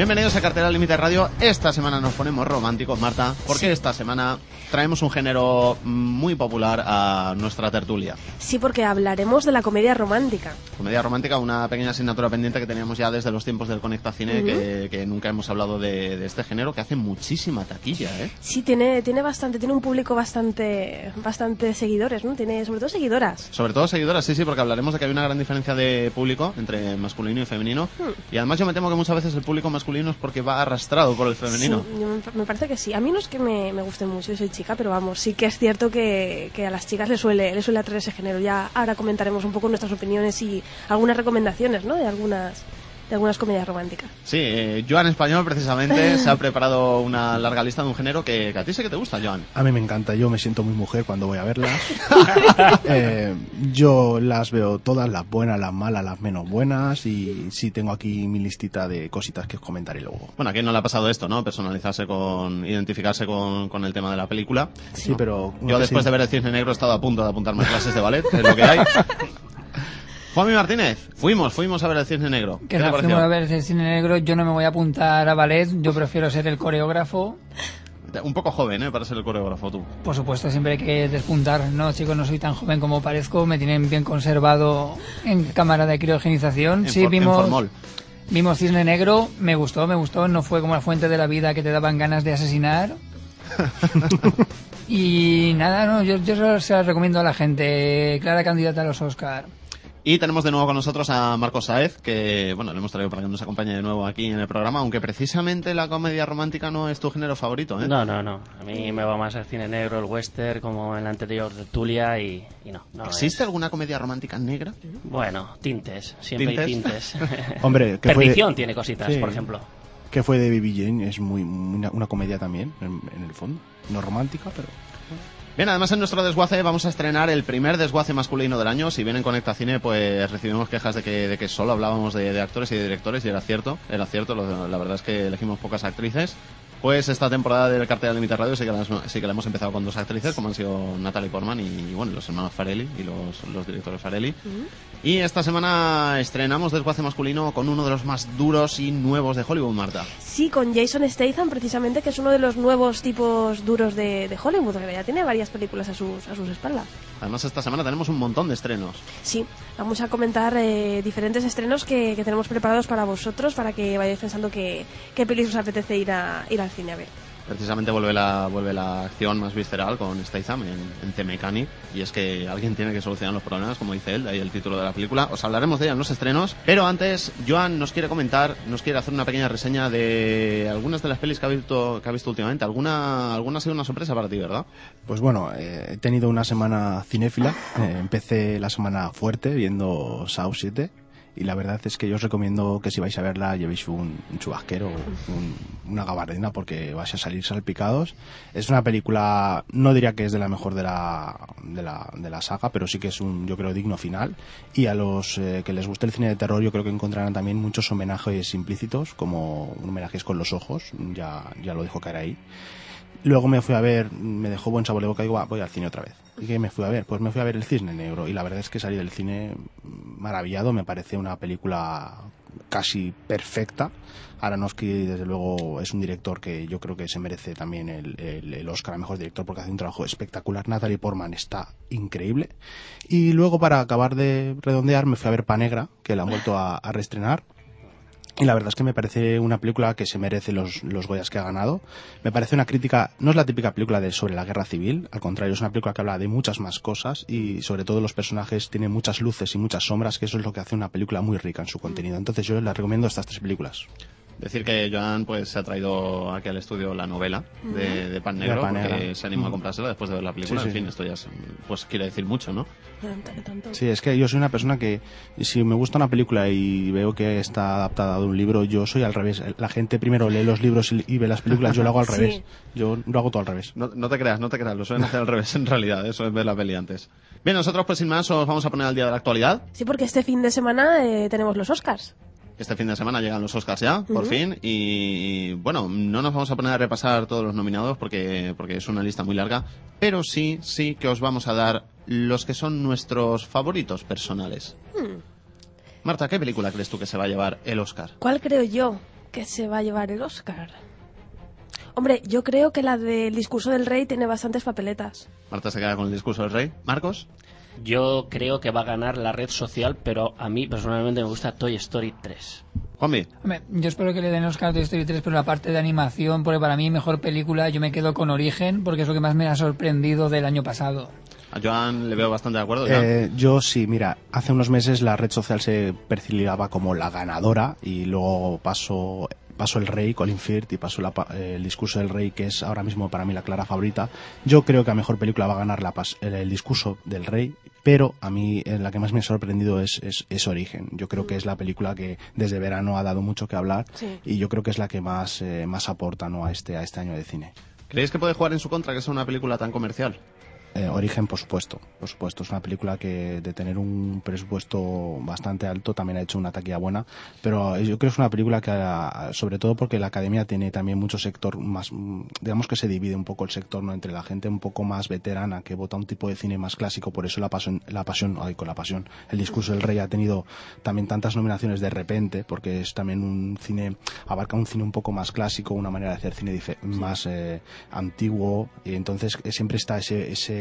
Bienvenidos a Cartera Límite Radio. Esta semana nos ponemos románticos, Marta, porque esta semana traemos un género muy popular a nuestra tertulia. Sí, porque hablaremos de la comedia romántica. Comedia romántica, una pequeña asignatura pendiente que teníamos ya desde los tiempos del Conecta Cine, que, que, nunca hemos hablado de, de, este género, que hace muchísima taquilla, ¿eh? Sí, tiene, tiene bastante, tiene un público bastante, bastante seguidores, ¿no? Tiene sobre todo seguidoras. Sobre todo seguidoras, sí, sí, porque hablaremos de que hay una gran diferencia de público entre masculino y femenino. Hmm. Y además yo me temo que muchas veces el público masculino porque va arrastrado por el femenino. Sí, me parece que sí. A mí no es que me, guste mucho, yo soy chica, pero vamos, sí que es cierto que, que a las chicas les suele, les suele atraer ese género. Ya ahora comentaremos un poco nuestras opiniones y algunas recomendaciones, ¿no? De algunas de algunas comedias románticas. Sí, eh, Joan Español precisamente se ha preparado una larga lista de un género que, que, a ti sé que te gusta, Joan. A mí me encanta, yo me siento muy mujer cuando voy a verlas. eh, yo las veo todas, las buenas, las malas, las menos buenas y sí tengo aquí mi listita de cositas que os comentaré luego. Bueno, a quién no le ha pasado esto, ¿no? Personalizarse con, identificarse con, con el tema de la película. Sí, ¿no? pero... Yo después sí. de ver el Cisne Negro he estado a punto de apuntarme a clases de ballet, es lo que hay. Juanmi Martínez, fuimos, fuimos a ver el Cisne Negro. ¿Qué, ¿Qué te fuimos a ver el Cisne Negro, yo no me voy a apuntar a ballet, yo prefiero ser el coreógrafo. Un poco joven, ¿eh? Para ser el coreógrafo, tú. Por supuesto, siempre hay que despuntar. No, chicos, no soy tan joven como parezco. Me tienen bien conservado en cámara de criogenización. En sí, vimos... En. Vimos Cisne Negro, me gustó, me gustó. No fue como la fuente de la vida que te daban ganas de asesinar. y nada, no, yo, yo se las recomiendo a la gente. Clara candidata a los Oscar. Y tenemos de nuevo con nosotros a Marcos Saez, que bueno, le hemos traído para que nos acompañe de nuevo aquí en el programa, aunque precisamente la comedia romántica no es tu género favorito, ¿eh? No, no, no. A mí me va más el cine negro, el western, como en la anterior tertulia y, y no, no. ¿Existe es... alguna comedia romántica negra? Bueno, tintes, siempre ¿Tintes? hay tintes. Hombre, que Perdición de... tiene cositas, sí. por ejemplo. Que fue de Baby Jane, es muy una, una comedia también, en, en el fondo. No romántica, pero Bien, además en nuestro desguace vamos a estrenar el primer desguace masculino del año. Si bien en Conecta Cine, pues recibimos quejas de que, solo hablábamos de, actores y de directores, y era cierto, era cierto, la verdad es que elegimos pocas actrices. Pues esta temporada del cartel de Límite Radio sí que, la, sí que la hemos empezado con dos actrices, como han sido Natalie Portman y, bueno, los hermanos Farelli y los, los directores Farelli. Uh -huh. Y esta semana estrenamos Desguace Masculino con uno de los más duros y nuevos de Hollywood, Marta. Sí, con Jason Statham, precisamente, que es uno de los nuevos tipos duros de, de Hollywood, que ya tiene varias películas a sus, a sus espaldas. Además, esta semana tenemos un montón de estrenos. Sí, vamos a comentar eh, diferentes estrenos que, que, tenemos preparados para vosotros, para que vayáis pensando que, qué pelis os apetece ir, a, ir al cine a ver. Precisamente vuelve la, vuelve la acción más visceral con Statham en, en The Mechanic, y es que alguien tiene que solucionar los problemas, como dice él, de ahí el título de la película. Os hablaremos de ella en los estrenos, pero antes, Joan nos quiere comentar, nos quiere hacer una pequeña reseña de algunas de las pelis que ha visto, que ha visto últimamente. ¿Alguna, alguna ha sido una sorpresa para ti, verdad? Pues bueno, eh, he tenido una semana cinéfila. Eh, empecé la semana fuerte viendo Saw 7 y la verdad es que yo os recomiendo que si vais a verla llevéis un, chubasquero, un, una gabardina porque vais a salir salpicados. Es una película, no diría que es de la mejor de la, de la, de la saga, pero sí que es un, yo creo, digno final. Y a los eh, que les guste el cine de terror yo creo que encontrarán también muchos homenajes implícitos, como homenajes con los ojos, ya, ya lo dijo caer ahí. Luego me fui a ver, me dejó buen sabor de boca y digo, voy al cine otra vez. ¿Y qué me fui a ver? Pues me fui a ver El Cisne Negro y la verdad es que salí del cine maravillado, me parece una película casi perfecta. Aronofsky, desde luego, es un director que yo creo que se merece también el, el, el, Oscar a Mejor Director porque hace un trabajo espectacular. Natalie Portman está increíble. Y luego, para acabar de redondear, me fui a ver Panegra, que la han vuelto a, a reestrenar. Y la verdad es que me parece una película que se merece los, los Goyas que ha ganado. Me parece una crítica, no es la típica película de sobre la guerra civil, al contrario, es una película que habla de muchas más cosas y sobre todo los personajes tienen muchas luces y muchas sombras, que eso es lo que hace una película muy rica en su contenido. Entonces yo les recomiendo estas tres películas. Decir que Joan pues se ha traído aquí al estudio la novela de, de Pan Negro, Pan Negra. porque se animó a comprársela después de ver la película. Sí, sí, en fin, sí. esto ya es- pues quiere decir mucho, ¿no? Sí, es que yo soy una persona que si me gusta una película y veo que está adaptada de un libro, yo soy al revés. La gente primero lee los libros y, y ve las películas, yo lo hago al Sí. revés. Yo lo hago todo al revés. No, no te creas, no te creas, lo suelen hacer al revés en realidad, eso es ver la peli antes. Bien, nosotros pues sin más os vamos a poner al día de la actualidad. Sí, porque este fin de semana eh, tenemos los Oscars. Este fin de semana llegan los Oscars ya, por fin, y bueno, no nos vamos a poner a repasar todos los nominados porque, porque es una lista muy larga, pero sí, sí que os vamos a dar los que son nuestros favoritos personales. Marta, ¿qué película crees tú que se va a llevar el Oscar? ¿Cuál creo yo que se va a llevar el Oscar? Hombre, yo creo que la del discurso del rey tiene bastantes papeletas. Marta se queda con el discurso del rey. ¿Marcos? Yo creo que va a ganar la red social, pero a mí personalmente me gusta Toy Story 3. Juanmi. Hombre, yo espero que le den Oscar a Toy Story 3, pero la parte de animación, porque para mí mejor película, yo me quedo con Origen, porque es lo que más me ha sorprendido del año pasado. A Joan le veo bastante de acuerdo. Eh, yo sí, mira, hace unos meses la red social se perfilaba como la ganadora y luego pasó, pasó el rey, Colin Firth, y pasó la pa- eh, el discurso del rey, que es ahora mismo para mí la clara favorita. Yo creo que a mejor película va a ganar la el discurso del rey, pero a mí eh, la que más me ha sorprendido es, es, es Origen. Yo creo que es la película que desde verano ha dado mucho que hablar Sí. y yo creo que es la que más, eh, más aporta ¿no? a, este, a este año de cine. ¿Creéis que puede jugar en su contra que sea una película tan comercial? Eh, Origen, por supuesto, por supuesto. Es una película que de tener un presupuesto bastante alto también ha hecho una taquilla buena, pero yo creo que es una película que, ah, sobre todo porque la academia tiene también mucho sector más, digamos que se divide un poco el sector no entre la gente un poco más veterana que vota un tipo de cine más clásico, por eso la pasión, la pasión, ay, con la pasión, el discurso del rey ha tenido también tantas nominaciones de repente, porque es también un cine, abarca un cine un poco más clásico, una manera de hacer cine dife- más eh, antiguo, y entonces eh, siempre está ese, ese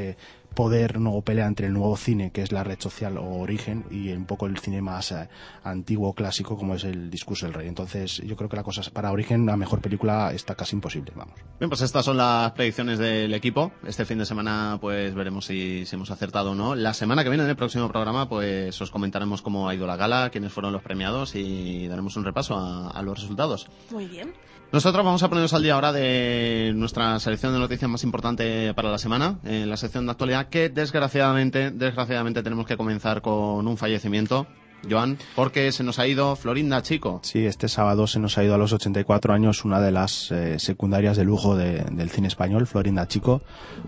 poder no pelea entre el nuevo cine que es la red social o origen y un poco el cine más eh, antiguo clásico como es el discurso del rey entonces yo creo que la cosa es- para origen la mejor película está casi imposible vamos Bien, pues estas son las predicciones del equipo. Este fin de semana, pues veremos si, si hemos acertado o no. La semana que viene, en el próximo programa, pues os comentaremos cómo ha ido la gala, quiénes fueron los premiados y daremos un repaso a, a los resultados. Muy bien. Nosotros vamos a ponernos al día ahora de nuestra selección de noticias más importante para la semana, en la sección de actualidad, que desgraciadamente, desgraciadamente tenemos que comenzar con un fallecimiento. Joan, porque se nos ha ido Florinda Chico. Sí, este sábado se nos ha ido a los 84 años una de las eh, secundarias de lujo de- del cine español, Florinda Chico,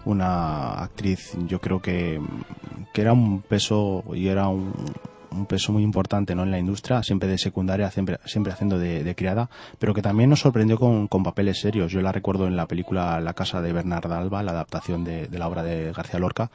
una actriz, yo creo que, que era un peso y era un, un peso muy importante ¿no? en la industria, siempre de secundaria, siempre, siempre haciendo de, criada, pero que también nos sorprendió con, con papeles serios. Yo la recuerdo en la película La casa de Bernarda Alba, la adaptación de, de la obra de García Lorca,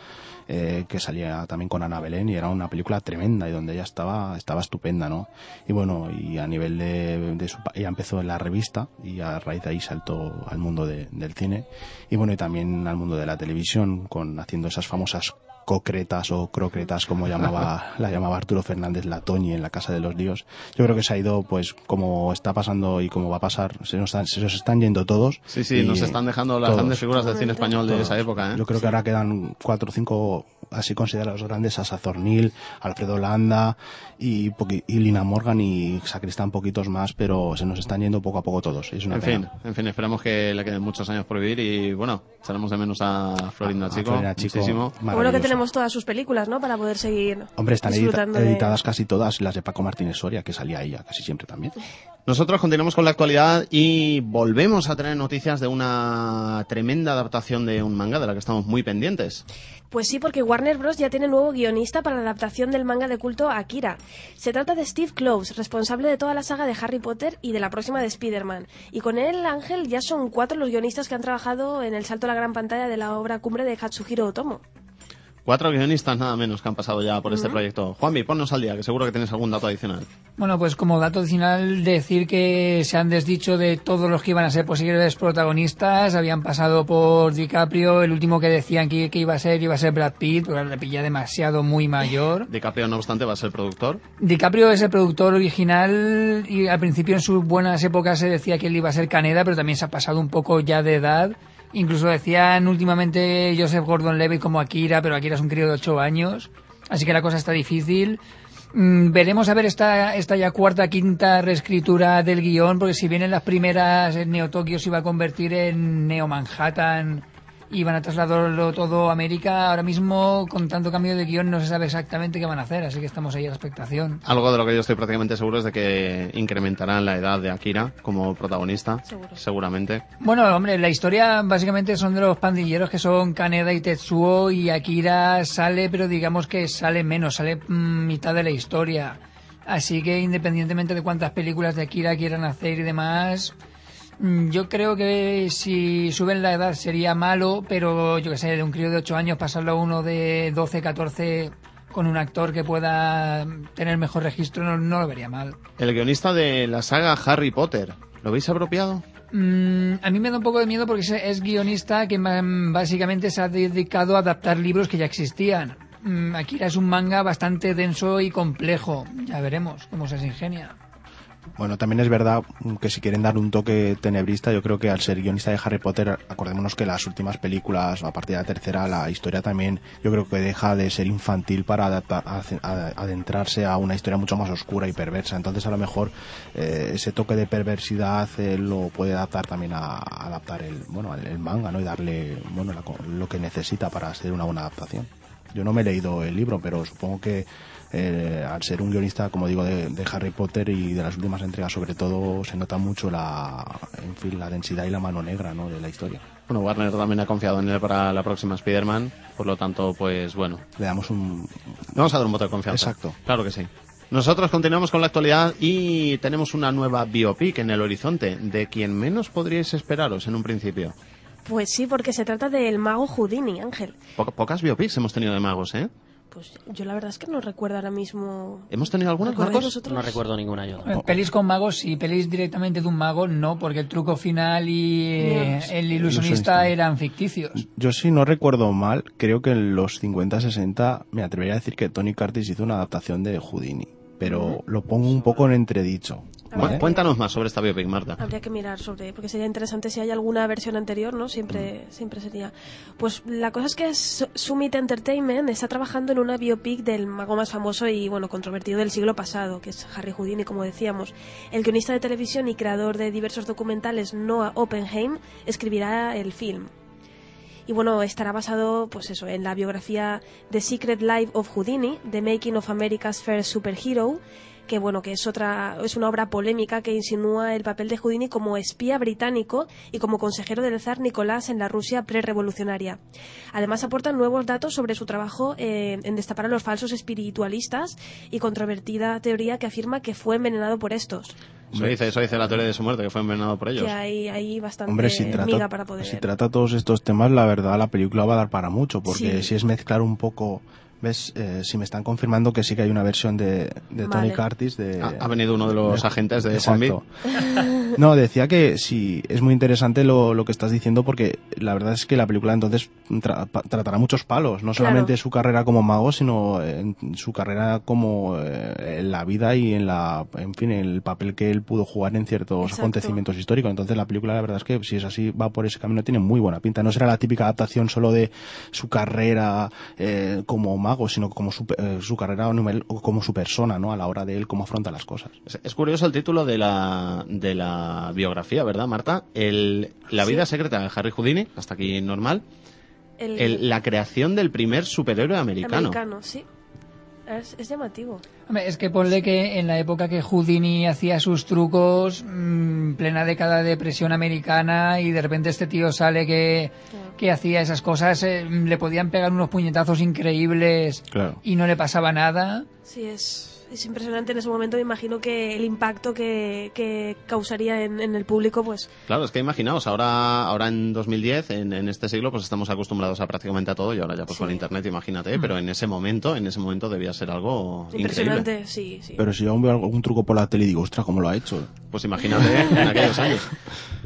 eh, que salía también con Ana Belén y era una película tremenda y donde ella estaba, estaba estupenda, ¿no? Y bueno, y a nivel de, de su, ella empezó en la revista y a raíz de ahí saltó al mundo de- del cine y bueno, y también al mundo de la televisión con haciendo esas famosas cocretas o crocretas como llamaba la llamaba Arturo Fernández la Toñi en la casa de los líos yo creo que se ha ido pues como está pasando y como va a pasar se nos están, se nos están yendo todos Sí, sí, y nos están dejando las todos. grandes figuras del cine español de Todos. esa época, ¿eh? Yo creo que ahora quedan cuatro o cinco así considerados grandes, Asa Zornil, Alfredo Landa y, y Lina Morgan y Sacristán poquitos más, pero se nos están yendo poco a poco todos. Es una En pena. fin, en fin, esperamos que le queden muchos años por vivir y bueno, echaremos de menos a Florinda A Chico, Florinda Chico. Bueno que tenemos todas sus películas, ¿no? Para poder seguir Hombre, están edita- disfrutando de- editadas casi todas las de Paco Martínez Soria, que salía ella casi siempre también. Nosotros continuamos con la actualidad y volvemos a tener noticias de una tremenda adaptación de un manga de la que estamos muy pendientes. Pues sí, porque Warner Bros. ya tiene nuevo guionista para la adaptación del manga de culto Akira. Se trata de Steve Close, responsable de toda la saga de Harry Potter y de la próxima de Spider-Man. Y con él, Ángel, ya son cuatro los guionistas que han trabajado en el salto a la gran pantalla de la obra cumbre de Katsuhiro Otomo. Cuatro guionistas nada menos que han pasado ya por este proyecto. Juanmi, ponnos al día, que seguro que tienes algún dato adicional. Bueno, pues como dato adicional, decir que se han desdicho de todos los que iban a ser posibles protagonistas. Habían pasado por DiCaprio, el último que decían que, que iba a ser, iba a ser Brad Pitt, porque le pilla demasiado muy mayor. DiCaprio, no obstante, va a ser productor. DiCaprio es el productor original y al principio en sus buenas épocas se decía que él iba a ser Caneda, pero también se ha pasado un poco ya de edad. Incluso decían últimamente Joseph Gordon-Levitt como Akira, pero Akira es un crío de 8 años, así que la cosa está difícil. Mm, veremos a ver esta, esta ya cuarta, quinta reescritura del guion, porque si bien en las primeras en Neo Tokio se iba a convertir en Neo Manhattan y van a trasladarlo todo a América. Ahora mismo, con tanto cambio de guion, no se sabe exactamente qué van a hacer, así que estamos ahí a la expectación. Algo de lo que yo estoy prácticamente seguro es de que incrementarán la edad de Akira como protagonista, Seguro. seguramente. Bueno, hombre, la historia básicamente son de los pandilleros que son Kaneda y Tetsuo y Akira sale, pero digamos que sale menos, sale mm, mitad de la historia. Así que independientemente de cuántas películas de Akira quieran hacer y demás, yo creo que si suben la edad sería malo, pero yo que sé, de un crío de 8 años pasarlo a uno de 12, 14 con un actor que pueda tener mejor registro no, no lo vería mal. El guionista de la saga Harry Potter, ¿lo veis apropiado? Mm, a mí me da un poco de miedo porque es, es guionista que mm, básicamente se ha dedicado a adaptar libros que ya existían. Mm, Akira es un manga bastante denso y complejo. Ya veremos cómo se ingenia. Bueno, también es verdad que si quieren dar un toque tenebrista, yo creo que al ser guionista de Harry Potter, acordémonos que las últimas películas, a partir de la tercera, la historia también, yo creo que deja de ser infantil para adapta- a- a- adentrarse a una historia mucho más oscura y perversa. Entonces, a lo mejor eh, ese toque de perversidad eh, lo puede adaptar también a, adaptar el, bueno, el, manga, ¿no? Y darle, bueno, la lo que necesita para hacer una buena adaptación. Yo no me he leído el libro, pero supongo que eh, al ser un guionista, como digo, de, de Harry Potter y de las últimas entregas, sobre todo, se nota mucho la, en fin, la densidad y la mano negra, ¿no? De la historia. Bueno, Warner también ha confiado en él para la próxima Spider-Man, por lo tanto, pues bueno, Le damos un, vamos a dar un voto de confianza. Exacto. Claro que sí. Nosotros continuamos con la actualidad y tenemos una nueva biopic en el horizonte, de quien menos podríais esperaros en un principio. Pues sí, porque se trata del mago Houdini, Ángel. Po- pocas biopics hemos tenido de magos, ¿eh? Pues yo la verdad es que no recuerdo ahora mismo. ¿Hemos tenido ¿Recordáis Marcos? vosotros? No recuerdo ninguna yo. Pelis con magos sí, pelis directamente de un mago no, porque el truco final y eh, el ilusionista Ilusionista. eran ficticios. Yo si no recuerdo mal, creo que en los 50-60 me atrevería a decir que Tony Curtis hizo una adaptación de Houdini, pero lo pongo un poco en entredicho. Cuéntanos más sobre esta biopic, Marta. Habría que mirar sobre, porque sería interesante si hay alguna versión anterior, ¿no? Siempre, Mm. siempre sería. Pues la cosa es que Su- Summit Entertainment está trabajando en una biopic del mago más famoso y, bueno, controvertido del siglo pasado, que es Harry Houdini, como decíamos. El guionista de televisión y creador de diversos documentales, Noah Oppenheim, escribirá el film. Y bueno, estará basado, pues eso, en la biografía The Secret Life of Houdini, The Making of America's First Superhero, que bueno, que es otra, es una obra polémica que insinúa el papel de Houdini como espía británico y como consejero del zar Nicolás en la Rusia prerevolucionaria. Además aporta nuevos datos sobre su trabajo eh, en destapar a los falsos espiritualistas y controvertida teoría que afirma que fue envenenado por estos. Eso dice, eso dice la teoría de su muerte, que fue envenenado por ellos. Que hay, hay bastante Hombre, si miga trata, para poder. si trata todos estos temas, la verdad la película va a dar para mucho, porque Sí. si es mezclar un poco, ves, Eh, si me están confirmando que sí que hay una versión de, de Tony. Curtis de... Ha, ha venido uno de los agentes de. Exacto. No, decía que sí, es muy interesante lo, lo que estás diciendo porque la verdad es que la película entonces tra- pa- tratará muchos palos, no Claro. solamente su carrera como mago, sino en su carrera como eh, en la vida y en la, en fin, el papel que él pudo jugar en ciertos Exacto. acontecimientos históricos. Entonces la película la verdad es que si es así, va por ese camino, tiene muy buena pinta. No será la típica adaptación solo de su carrera eh, como mago, sino como su, eh, su carrera o como su persona, ¿no? A la hora de él cómo afronta las cosas. Es, es curioso el título de la, de la biografía, ¿verdad, Marta? El, la Sí. vida secreta de Harry Houdini, hasta aquí normal. El, El- la creación del primer superhéroe americano. americano, sí. Es, es llamativo. Hombre, es que ponle que en la época que Houdini hacía sus trucos, mm, plena década de presión americana, y de repente este tío sale que, que hacía esas cosas, eh, le podían pegar unos puñetazos increíbles Claro. y no le pasaba nada. Sí, es, es impresionante en ese momento. Me imagino que el impacto que, que causaría en, en el público, pues Claro, es que imaginaos, ahora, ahora en 2010, en, en este siglo, pues estamos acostumbrados a prácticamente a todo y ahora ya pues Sí. con internet, imagínate, pero en ese momento, en ese momento debía ser algo increíble. impresionante, sí, sí. Pero si yo aún veo algún truco por la tele y digo, ostras, ¿cómo lo ha hecho? Pues imagínate en aquellos años.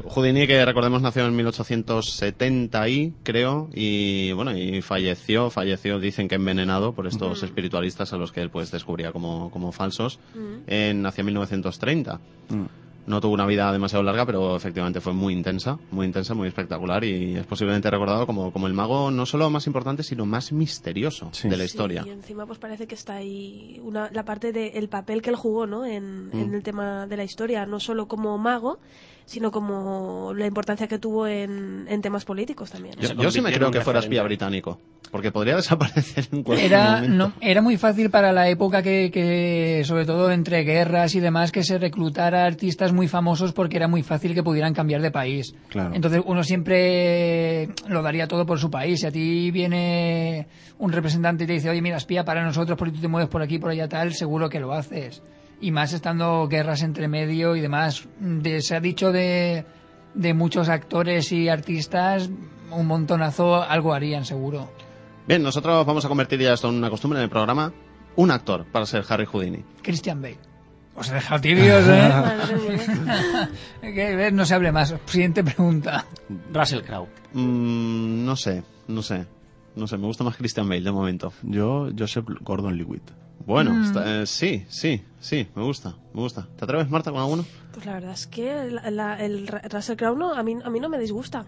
Houdini, que recordemos, nació en 1870 y creo, y bueno, y falleció, falleció, dicen que envenenado por estos espiritualistas a los que él pues descubría como, como falsos, en hacia 1930. Mm. no tuvo una vida demasiado larga, pero efectivamente fue muy intensa, muy intensa, muy espectacular y es posiblemente recordado como, como el mago no solo más importante, sino más misterioso Sí. de la Sí, historia. y encima pues parece que está ahí una, la parte del papel que él jugó, ¿no? En, Mm. en el tema de la historia, no solo como mago, sino como la importancia que tuvo en, en temas políticos también. Yo, sí me creo que fuera espía británico, porque podría desaparecer en cualquier Era, momento. no, era muy fácil para la época que, que, sobre todo entre guerras y demás, que se reclutara artistas muy famosos porque era muy fácil que pudieran cambiar de país. Claro. Entonces uno siempre lo daría todo por su país. Si a ti viene un representante y te dice, oye, mira, espía para nosotros porque tú te mueves por aquí, por allá tal, seguro que lo haces. Y más estando guerras entre medio y demás. De- se ha dicho de, de muchos actores y artistas, un montonazo algo harían seguro. Bien, nosotros vamos a convertir ya esto en una costumbre en el programa. Un actor para ser Harry Houdini. Christian Bale. Os he dejado tibios, ¿eh? Que, no se hable más. Siguiente pregunta. Russell Crowe. Mm, no sé, no sé. No sé, me gusta más Christian Bale de momento. Yo, Joseph Gordon-Lewitt. Bueno, Mm. está- eh, sí, sí, sí, me gusta, me gusta. ¿Te atreves, Marta, con alguno? Pues la verdad es que la- la- el Russell Crowe no, a, mí, a mí no me disgusta.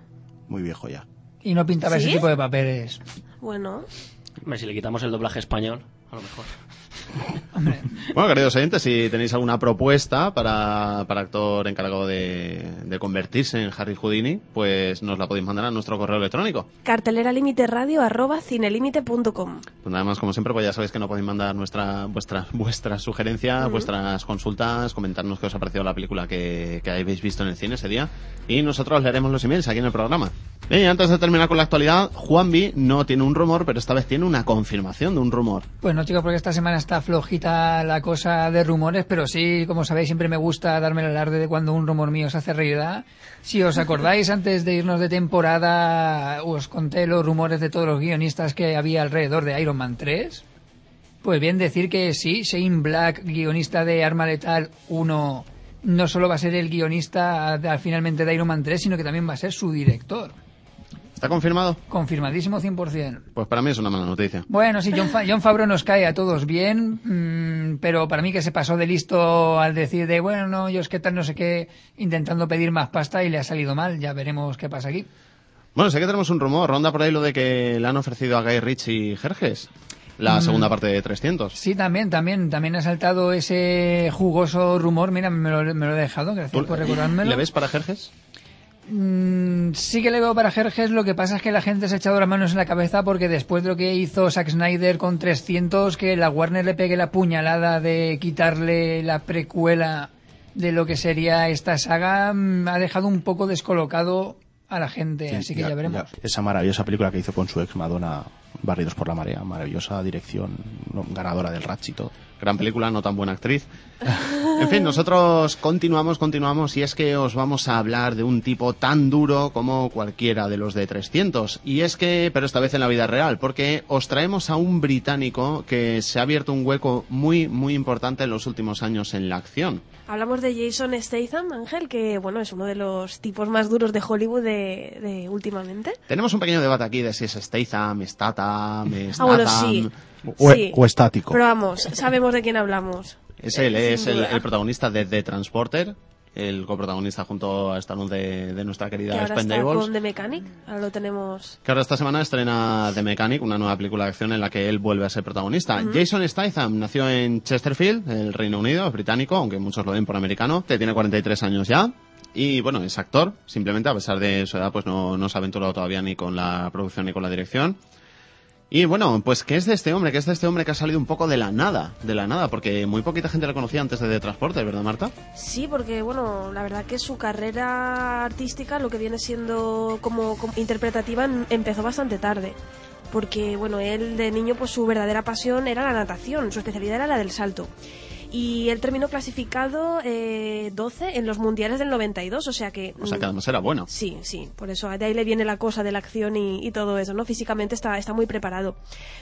Muy viejo ya. Y no pintaba ¿Sí? ese tipo de papeles. Bueno, Hombre, si le quitamos el doblaje español, a lo mejor. Bueno, queridos oyentes, si tenéis alguna propuesta para, para actor encargado de, de convertirse en Harry Houdini, pues nos la podéis mandar a nuestro correo electrónico. cartelera límite radio arroba cinelimite.com. Pues nada más, como siempre, pues ya sabéis que no podéis mandar nuestra, vuestra, vuestras sugerencias, vuestras consultas, comentarnos qué os ha parecido la película que, que habéis visto en el cine ese día. Y nosotros leeremos los emails aquí en el programa. Bien, y antes de terminar con la actualidad, Juanvi no tiene un rumor, pero esta vez tiene una confirmación de un rumor. pues no, chicos, porque esta semana está flojita la cosa de rumores, pero sí, como sabéis, siempre me gusta darme el alarde de cuando un rumor mío se hace realidad. Si os acordáis, antes de irnos de temporada, os conté los rumores de todos los guionistas que había alrededor de Iron Man 3. Pues bien decir que sí, Shane Black, guionista de Arma Letal 1, no solo va a ser el guionista finalmente de Iron Man 3, sino que también va a ser su director. ¿Está confirmado? Confirmadísimo 100%. Pues para mí es una mala noticia. Bueno, sí, John, Fa- John Favreau nos cae a todos bien, mm, pero para mí que se pasó de listo al decir de, bueno, no, yo es que tal, no sé qué, intentando pedir más pasta y le ha salido mal. Ya veremos qué pasa aquí. Bueno, sé que tenemos un rumor, ronda por ahí lo de que le han ofrecido a Guy Ritchie Jerjes, la segunda parte de 300. Sí, también, también, también ha saltado ese jugoso rumor. Mira, me lo, me lo he dejado, gracias ¿Tú por recordármelo. ¿Le ves para Jerjes? Mm, sí que le veo para Jerjes, lo que pasa es que la gente se ha echado las manos en la cabeza porque después de lo que hizo Zack Snyder con 300, que la Warner le pegue la puñalada de quitarle la precuela de lo que sería esta saga, mm, ha dejado un poco descolocado a la gente, Sí, así que ya, veremos. Esa maravillosa película que hizo con su ex Madonna, Barridos por la Marea, maravillosa dirección, ganadora del Ratch y todo. Gran película, no tan buena actriz. En fin, nosotros continuamos, continuamos, y es que os vamos a hablar de un tipo tan duro como cualquiera de los de 300. Y es que, pero esta vez en la vida real, porque os traemos a un británico que se ha abierto un hueco muy, muy importante en los últimos años en la acción. Hablamos de Jason Statham, Ángel, que bueno, es uno de los tipos más duros de Hollywood de, de últimamente. Tenemos un pequeño debate aquí de si es Statham, Statham, Statham. Ah, bueno, sí. O, Sí. o estático. Pero vamos, sabemos de quién hablamos. Es él, Eh, es el, el protagonista de The Transporter, el coprotagonista junto a Stallone de, de nuestra Que querida ahora está Expendables. con The Mechanic. Ahora lo tenemos. Que ahora esta semana estrena The Mechanic, una nueva película de acción en la que él vuelve a ser protagonista. Jason Statham nació en Chesterfield, el Reino Unido, es británico, aunque muchos lo ven por americano. Que tiene 43 años ya. Y bueno, es actor, simplemente a pesar de su edad, pues no, no se ha aventurado todavía ni con la producción ni con la dirección. Y bueno, pues ¿qué es de este hombre? ¿Qué es de este hombre que ha salido un poco de la nada? De la nada, porque muy poquita gente le conocía antes de The Transporter, ¿verdad, Marta? Sí, porque bueno, la verdad que su carrera artística, lo que viene siendo como, como interpretativa, empezó bastante tarde. Porque bueno, él de niño, pues su verdadera pasión era la natación, su especialidad era la del salto. Y él terminó clasificado eh, 12 en los mundiales del 92, o sea que... O sea, mm, que además era bueno. Sí, sí, por eso de ahí le viene la cosa de la acción y, y todo eso, ¿no? Físicamente está, está muy preparado.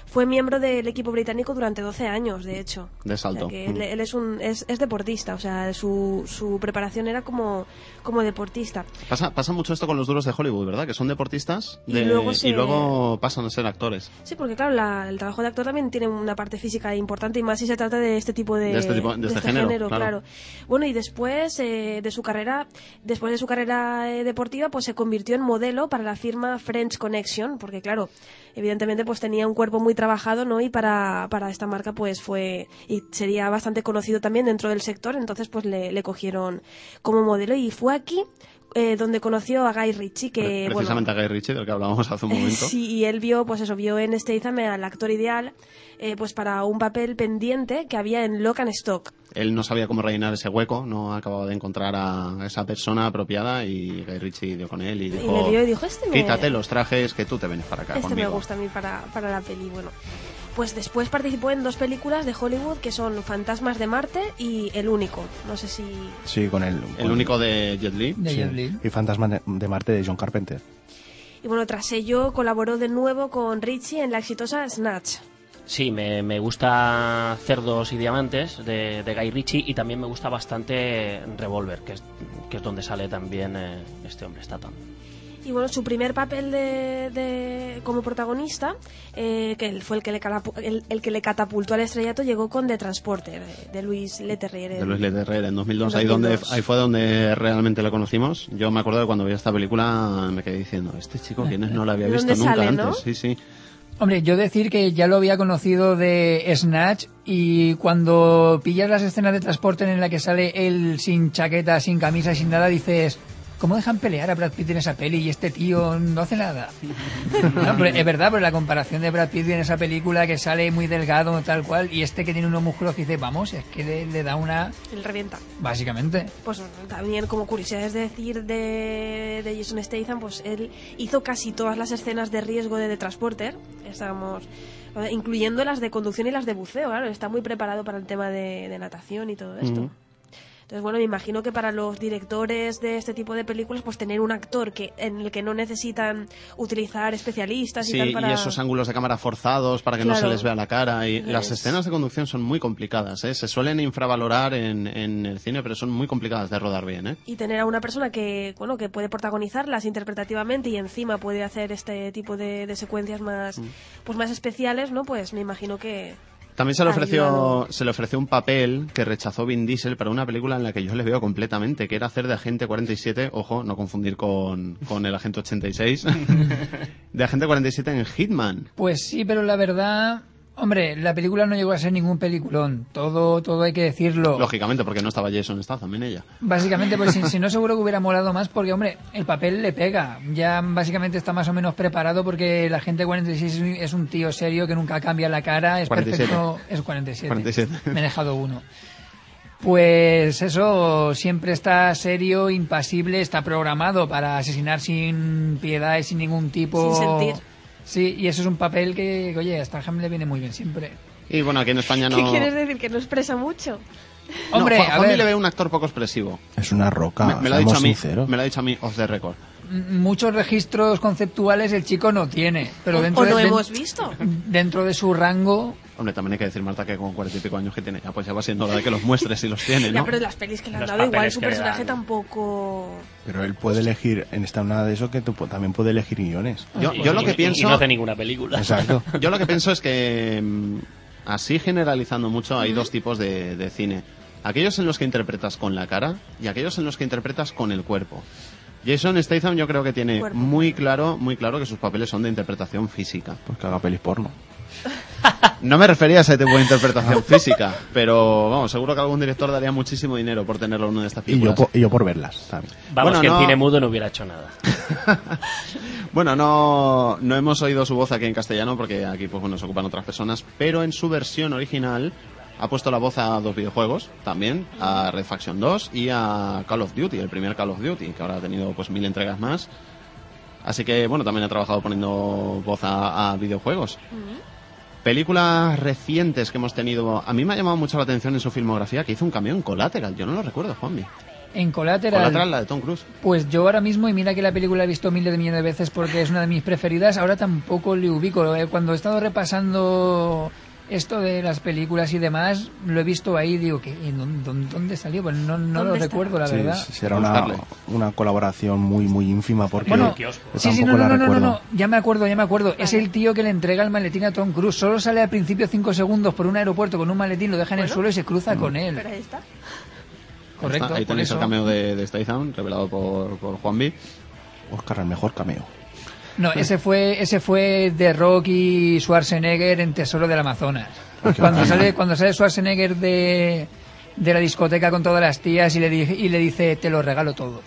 Fue miembro del equipo británico durante 12 años, de hecho. De O salto. sea que él, él es, un, es, es deportista, o sea, su, su preparación era como, como deportista. Pasa, pasa mucho esto con los duros de Hollywood, ¿verdad? Que son deportistas Y de- luego se- y luego pasan a ser actores. Sí, porque claro, la- el trabajo de actor también tiene una parte física importante y más si se trata de este tipo de, De este tipo tipo- de este género, claro. Bueno, y después eh, de su carrera, después de su carrera eh, deportiva, pues se convirtió en modelo para la firma French Connection, porque claro, evidentemente pues tenía un cuerpo muy trabajado, ¿no? Y para, para esta marca pues fue y sería bastante conocido también dentro del sector, entonces pues le, le cogieron como modelo y fue aquí eh, donde conoció a Guy Ritchie, que bueno, Precisamente a Guy Ritchie, del que hablábamos hace un momento. Sí, y él vio, pues eso, vio en Statham al actor ideal, eh, pues para un papel pendiente que había en Lock and Stock. Él no sabía cómo rellenar ese hueco, no acababa de encontrar a esa persona apropiada y Guy Ritchie dio con él y Y dijo, vio y dijo, este me, quítate los trajes que tú te vienes para acá este me conmigo. gusta a mí para, para la peli. Bueno, pues después participó en dos películas de Hollywood que son Fantasmas de Marte y El Único. No sé si... Sí, con el... El con- único de Jet Li. De sí. Jet Li. Y Fantasma de, Marte de John Carpenter. Y bueno, tras ello colaboró de nuevo con Ritchie en la exitosa Snatch. Sí, me, me gusta Cerdos y Diamantes de, de Guy Ritchie y también me gusta bastante Revolver, que es, que es donde sale también eh, este hombre, Statham. Y bueno, su primer papel de, de- como protagonista, eh, que fue el que, le calapu- el, el que le catapultó al estrellato, llegó con The Transporter, de, de Luis Leterrier. De Luis Leterrier en 2002, En ahí, donde, 2002. ahí fue donde realmente lo conocimos. Yo me acuerdo de cuando vi esta película me quedé diciendo, este chico, ¿quién es? No lo había ¿De visto nunca sale, no? antes. Sí, sí. Hombre, yo decir que ya lo había conocido de Snatch y cuando pillas las escenas de transporte en la que sale él sin chaqueta, sin camisa, sin nada, dices, ¿cómo dejan pelear a Brad Pitt en esa peli y este tío no hace nada? No, pero es verdad, pero la comparación de Brad Pitt en esa película que sale muy delgado, tal cual, y este que tiene unos músculos que dice, vamos, es que le, le da una... El revienta. Básicamente. Pues también como curiosidad es decir de, de Jason Statham, pues él hizo casi todas las escenas de riesgo de The Transporter, estábamos incluyendo las de conducción y las de buceo, claro, está muy preparado para el tema de, de natación y todo esto. Ujú. Entonces, bueno, me imagino que para los directores de este tipo de películas, pues tener un actor que en el que no necesitan utilizar especialistas y Sí, tal para... y esos ángulos de cámara forzados para que no se les vea la cara. Y las Es- escenas de conducción son muy complicadas, ¿eh? Se suelen infravalorar en, en el cine, pero son muy complicadas de rodar bien, ¿eh? y tener a una persona que bueno que puede protagonizarlas interpretativamente y encima puede hacer este tipo de, de secuencias más Mm. pues más especiales no pues me imagino que También se le ofreció, Ayudado. se le ofreció un papel que rechazó Vin Diesel para una película en la que yo le veo completamente, que era hacer de agente 47, ojo, no confundir con, con el agente 86, de agente 47 en Hitman. Pues sí, pero la verdad, hombre, la película no llegó a ser ningún peliculón. Todo, todo hay que decirlo. Lógicamente, porque no estaba Jason Statham en ella. Básicamente, pues si, si no seguro que hubiera molado más porque, hombre, el papel le pega. Ya básicamente está más o menos preparado porque la gente 46 es un- es un tío serio que nunca cambia la cara, es 47. perfecto. Es 47. 47. Me he dejado uno. Pues eso, siempre está serio, impasible, está programado para asesinar sin piedad y sin ningún tipo... Sin sentir. Sí, y eso es un papel que, oye, a Statham le viene muy bien siempre. Y bueno, aquí en España no... qué quieres decir que no expresa mucho No, Hombre, Juan- a ver, le ve un actor poco expresivo. Es una roca, me, me lo ha dicho a mí, sinceros. me lo ha dicho a mí off the record. muchos registros conceptuales el chico no tiene, pero dentro o no de, hemos visto dentro de su rango Hombre, también hay que decir, Marta, que con cuarenta y pico años que tiene, ya pues ya va siendo hora de que los muestres si los tiene, ya ¿no? pero las pelis que le han Los dado igual su personaje tampoco Pero él puede elegir, en esta una de eso, que tú también puede elegir guiones. Yo, yo lo que pienso... Y no hace ninguna película. Exacto. Yo lo que pienso es que, mm, así generalizando mucho, hay dos tipos de, de cine. Aquellos en los que interpretas con la cara y aquellos en los que interpretas con el cuerpo. Jason Statham yo creo que tiene muy claro, muy claro que sus papeles son de interpretación física. Pues que haga pelis porno. No me refería a ese tipo de interpretación física, pero vamos, seguro que algún director daría muchísimo dinero por tenerlo en una de estas Y yo, películas. po- y yo por verlas también. Vamos, Bueno, que no- en cine mudo no hubiera hecho nada. Bueno, no, no hemos oído su voz aquí en castellano porque aquí pues bueno, se ocupan otras personas, pero en su versión original ha puesto la voz a dos videojuegos también, a Red Faction 2 y a Call of Duty, el primer Call of Duty, que ahora ha tenido pues mil entregas más. Así que bueno, también ha trabajado poniendo voz a, a videojuegos. Películas recientes que hemos tenido, a mí me ha llamado mucho la atención en su filmografía que hizo un cambio en Collateral, yo no lo recuerdo, Juanmi. en Collateral, Collateral, la de Tom Cruise. pues yo ahora mismo, y mira que la película he visto miles de millones de veces porque es una de mis preferidas, ahora tampoco le ubico. Eh, Cuando he estado repasando esto de las películas y demás, lo he visto ahí, digo, que ¿dónde, dónde salió? Pues no, no lo recuerdo, la Sí, verdad. será una, una colaboración muy, muy ínfima porque Bueno, Sí, sí, no, no, no, no, no, ya me acuerdo, ya me acuerdo. Es el tío que le entrega el maletín a Tom Cruise. Solo sale al principio cinco segundos por un aeropuerto con un maletín, lo deja en el suelo y se cruza con Pero él. ahí está. Correcto. Ahí tenéis eso. el cameo de, de Statham, revelado por, por Juan B. Oscar, el mejor cameo. No, ese fue, ese fue de Rock y Schwarzenegger en Tesoro del Amazonas. Ah, Cuando sale, cuando sale Schwarzenegger de, de la discoteca con todas las tías y le, y le dice, te lo regalo todo.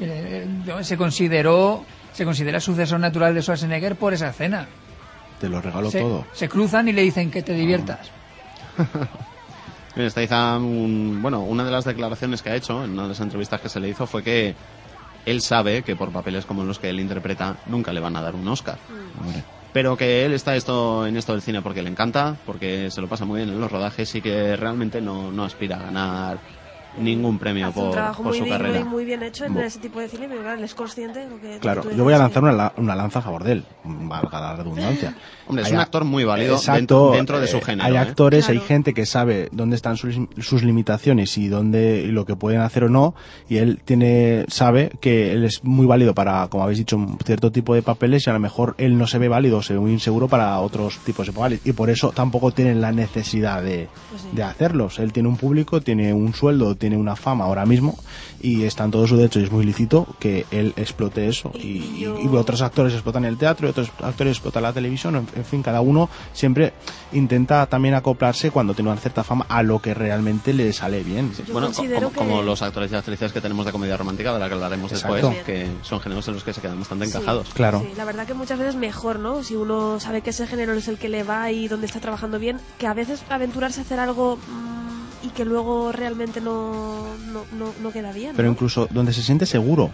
Eh, se consideró, se considera sucesor natural de Schwarzenegger por esa escena. Te lo regalo Se, todo. se cruzan y le dicen que te diviertas. Bien, Statham, un- bueno, una de las declaraciones que ha hecho en una de las entrevistas que se le hizo fue que él sabe que por papeles como los que él interpreta nunca le van a dar un Oscar. Hombre. Pero que él está esto, en esto del cine porque le encanta, porque se lo pasa muy bien en los rodajes y que realmente no, no aspira a ganar ningún premio Hace un por, trabajo por muy su digno carrera. y muy bien hecho en ese tipo de cine, pero claro, él es consciente de lo que. Claro, yo voy a lanzar una, la- una lanza a favor de él, valga la redundancia. Hombre, es un actor muy válido Exacto, dentro, dentro de su eh, género. Hay ¿eh? actores, hay gente que sabe dónde están sus, sus limitaciones y dónde y lo que pueden hacer o no, y él tiene sabe que él es muy válido para, como habéis dicho, un cierto tipo de papeles y a lo mejor él no se ve válido o se ve muy inseguro para otros tipos de papeles y por eso tampoco tiene la necesidad de, Pues sí. de hacerlos. Él tiene un público, tiene un sueldo, tiene una fama ahora mismo y está en todo su derecho y es muy lícito que él explote eso y, Y y- otros actores explotan el teatro y otros actores explotan la televisión, en, en fin, cada uno siempre intenta también acoplarse cuando tiene una cierta fama a lo que realmente le sale bien. Yo bueno, co- como, como que- los actores y actrices que tenemos de comedia romántica, de la que hablaremos Exacto. después, que son géneros en los que se quedan bastante Sí, encajados. Claro. Sí, la verdad que muchas veces mejor, ¿no? Si uno sabe que ese género es el que le va y donde está trabajando bien, que a veces aventurarse a hacer algo mm, y que luego realmente no, no, no, no queda bien. Pero ¿no? incluso donde se siente seguro.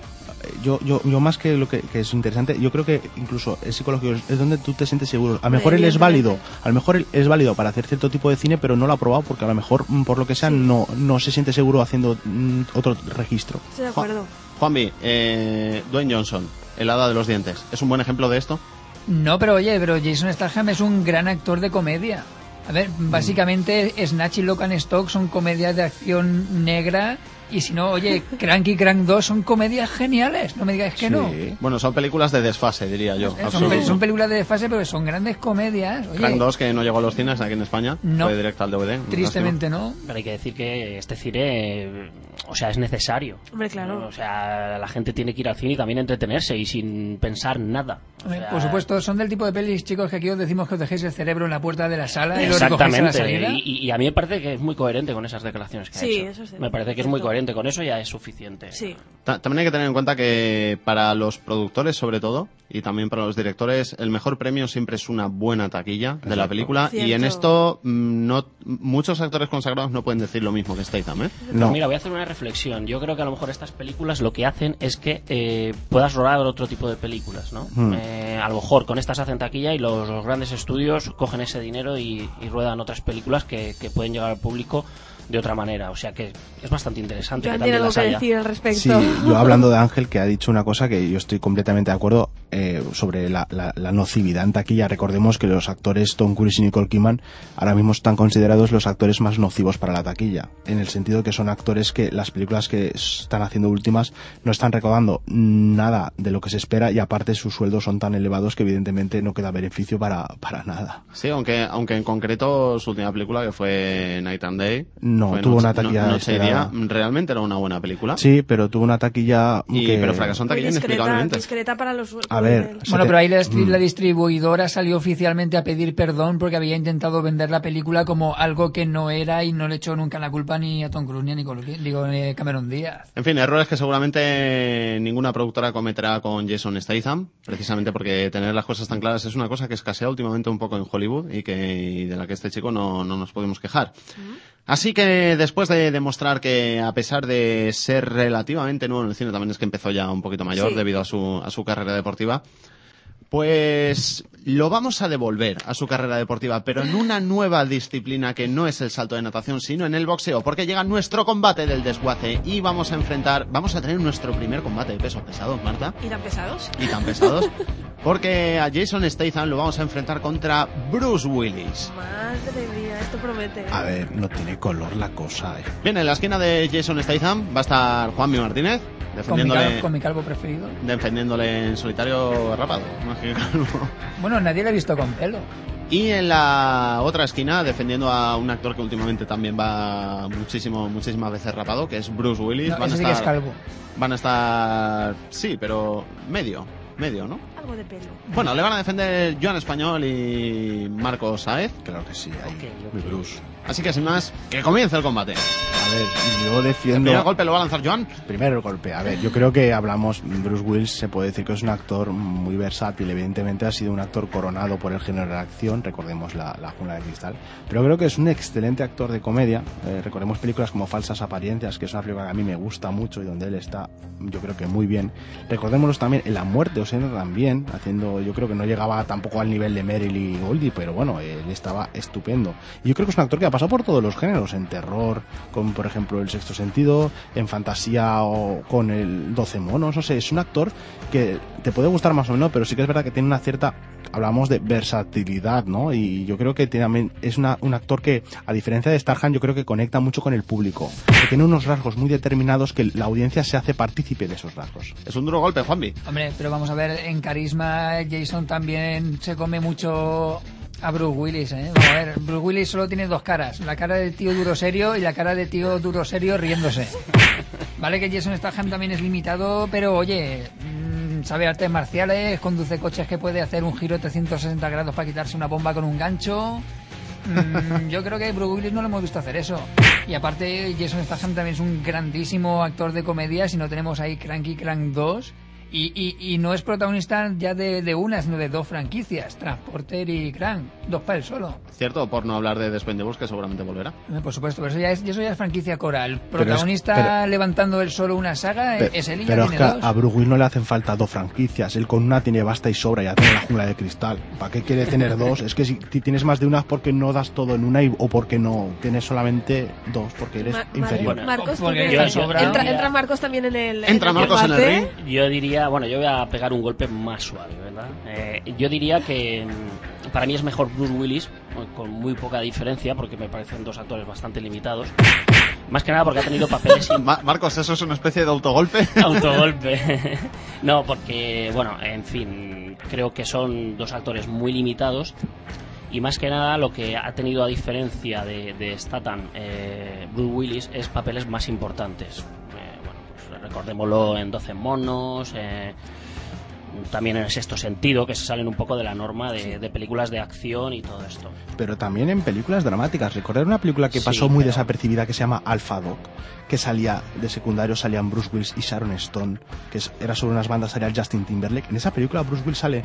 Yo, yo, yo más que lo que, que es interesante, yo creo que incluso es psicológico, es donde tú te sientes seguro. A lo mejor él es válido, a lo mejor él es válido para hacer cierto tipo de cine, pero no lo ha probado porque a lo mejor, mm, por lo que sea, no, no se siente seguro haciendo mm, otro registro. Estoy de acuerdo. Juanvi, eh, Dwayne Johnson, el hada de los dientes, ¿es un buen ejemplo de esto? No, pero oye, pero Jason Statham es un gran actor de comedia. A ver, básicamente Snatch y Lock and Stock son comedias de acción negra y si no, oye, Crank y Crank 2 son comedias geniales, no me digáis que no. Bueno, son películas de desfase, diría yo. Eh, Son, absoluto. pe- son películas de desfase, pero son grandes comedias. Oye, Crank 2, que no llegó a los cines aquí en España, No. fue directo al DVD. tristemente no. Pero hay que decir que este cine, o sea, es necesario. Hombre, claro. O sea, la gente tiene que ir al cine y también entretenerse y sin pensar nada. O Hombre, sea, Por supuesto, son del tipo de pelis, chicos, que aquí os decimos que os dejéis el cerebro en la puerta de la sala y lo recogéis a la Exactamente. salida. Y, y a mí me parece que es muy coherente con esas declaraciones que ha Sí, hecho. eso sí. Me parece que es muy coherente con eso, ya es suficiente. Sí. Ta- También hay que tener en cuenta que para los productores, sobre todo, y también para los directores, el mejor premio siempre es una buena taquilla de la película. Y en esto, mm, no, muchos actores consagrados no pueden decir lo mismo que Statham, ¿eh? Pues No. mira, voy a hacer una reflexión. Yo creo que a lo mejor estas películas lo que hacen es que eh, puedas rodar otro tipo de películas, ¿no? Hmm. Eh, a lo mejor con estas hacen taquilla y los, los grandes estudios cogen ese dinero y, y ruedan otras películas que, que pueden llegar al público de otra manera. O sea que es bastante interesante que tiene también algo las que haya. decir al respecto. Sí, yo hablando de Ángel, que ha dicho una cosa que yo estoy completamente de acuerdo eh, sobre la, la, la nocividad en taquilla. Recordemos que los actores Tom Cruise y Nicole Kidman ahora mismo están considerados los actores más nocivos para la taquilla, en el sentido que son actores que las películas que están haciendo últimas no están recaudando nada de lo que se espera y aparte sus sueldos son tan elevados que evidentemente no queda beneficio para, para nada. Sí, aunque, aunque en concreto su última película, que fue Night and Day, No, tuvo una taquilla no- esperada. realmente era una buena película. Sí, pero tuvo una taquilla Y- que... pero fracasó en taquilla discreta, inexplicablemente. discreta para los A ver, Bueno, pero ahí la, Mm. la distribuidora salió oficialmente a pedir perdón porque había intentado vender la película como algo que no era y no le echó nunca la culpa ni a Tom Cruise ni a Nicole, digo, ni a Cameron Díaz. En fin, errores que seguramente ninguna productora cometerá con Jason Statham, precisamente porque tener las cosas tan claras es una cosa que escasea últimamente un poco en Hollywood y que y de la que este chico no, no nos podemos quejar. Así que después de demostrar que a pesar de ser relativamente nuevo en el cine, también es que empezó ya un poquito mayor Sí. debido a su, a su carrera deportiva, Pues lo vamos a devolver a su carrera deportiva, pero en una nueva disciplina que no es el salto de natación, sino en el boxeo, porque llega nuestro combate del desguace y vamos a enfrentar, vamos a tener nuestro primer combate de pesos pesados, Marta. ¿Y tan pesados? Y tan pesados. Porque a Jason Statham lo vamos a enfrentar contra Bruce Willis. Madre mía, esto promete. ¿eh? A ver, no tiene color la cosa, eh. Bien, en la esquina de Jason Statham va a estar Juanmi Martínez, Con mi, defendiéndole, calvo, con mi calvo preferido. defendiéndole en solitario rapado. más que calvo. Bueno, nadie lo ha visto con pelo. Y en la otra esquina, defendiendo a un actor que últimamente también va muchísimo, muchísimas veces rapado, que es Bruce Willis. No, van, a ese sí que es estar, calvo. van a estar. Sí, pero medio. Medio, ¿no? Algo de pelo. Bueno, le van a defender Joan Español y Marcos Saez. Claro que sí, ahí. Ok, ok. Mi Bruce. Así que sin más, que comience el combate. A ver, yo El defiendo... primer golpe lo va a lanzar Joan. Primero el golpe. A ver, yo creo que hablamos, Bruce Willis se puede decir que es un actor muy versátil. Evidentemente ha sido un actor coronado por el género de acción, recordemos la, la Jungla de Cristal. Pero creo que es un excelente actor de comedia. Eh, recordemos películas como Falsas Apariencias, que es una película que a mí me gusta mucho y donde él está, yo creo que muy bien. Recordémonos también en La Muerte o siendo también, haciendo, yo creo que no llegaba tampoco al nivel de Meryl y Goldie, pero bueno, él estaba estupendo. Y yo creo que es un actor que ha pasado por todos los géneros, en terror, con por ejemplo El Sexto Sentido, en fantasía o con el 12 monos, no sé, es un actor que te puede gustar más o menos, pero sí que es verdad que tiene una cierta, hablamos de versatilidad, ¿no? Y yo creo que tiene, es una- un actor que, a diferencia de Starham, yo creo que conecta mucho con el público, que tiene unos rasgos muy determinados que la audiencia se hace partícipe de esos rasgos. Es un duro golpe, Juanvi. Hombre, pero vamos a ver, en carisma Jason también se come mucho a Bruce Willis, ¿eh? A ver, Bruce Willis solo tiene dos caras, la cara de tío duro serio y la cara de tío duro serio riéndose. Vale que Jason Statham también es limitado, pero oye, mm, sabe artes marciales, conduce coches que puede hacer un giro de 360 grados para quitarse una bomba con un gancho. Mm, yo creo que Bruce Willis no lo hemos visto hacer eso. Y aparte, Jason Statham también es un grandísimo actor de comedia. Si no tenemos ahí Cranky Crank 2. Y, y, y no es protagonista ya de, de una, sino de dos franquicias: Transporter y Crank. Dos para él solo. Cierto, por no hablar de Despendables, que seguramente volverá. Eh, Por supuesto, pero eso ya es, eso ya es franquicia coral. Pero es- Protagonista pero- levantando él solo una saga, Pe- es él y ya pero es tiene que dos. a Bruce Willis no le hacen falta dos franquicias. Él con una tiene basta y sobra, ya tiene la jungla de cristal. ¿Para qué quiere tener dos? Es que si ti- tienes más de una es porque no das todo en una y- o porque no tienes solamente dos, porque eres Ma- Mar- inferior. Bueno, Marcos, ¿tú porque entra, entra Marcos también en el. Entra en Marcos en el ring. Yo diría, bueno, yo voy a pegar un golpe más suave, ¿verdad? Eh, yo diría que mm, para mí es mejor Bruce Willis, con muy poca diferencia, porque me parecen dos actores bastante limitados. Más que nada porque ha tenido papeles sin Marcos, ¿eso es una especie de autogolpe? autogolpe. no, porque, bueno, en fin, creo que son dos actores muy limitados. Y más que nada, lo que ha tenido a diferencia de, de Statham, eh, Bruce Willis, es papeles más importantes. Recordémoslo en 12 monos, eh, también en el sexto sentido, que se salen un poco de la norma de, de películas de acción y todo esto. Pero también en películas dramáticas. Recordar una película que Sí, pasó muy pero- desapercibida que se llama Alpha Dog, que salía de secundario, salían Bruce Willis y Sharon Stone, que era sobre unas bandas, salía Justin Timberlake. En esa película Bruce Willis sale eh,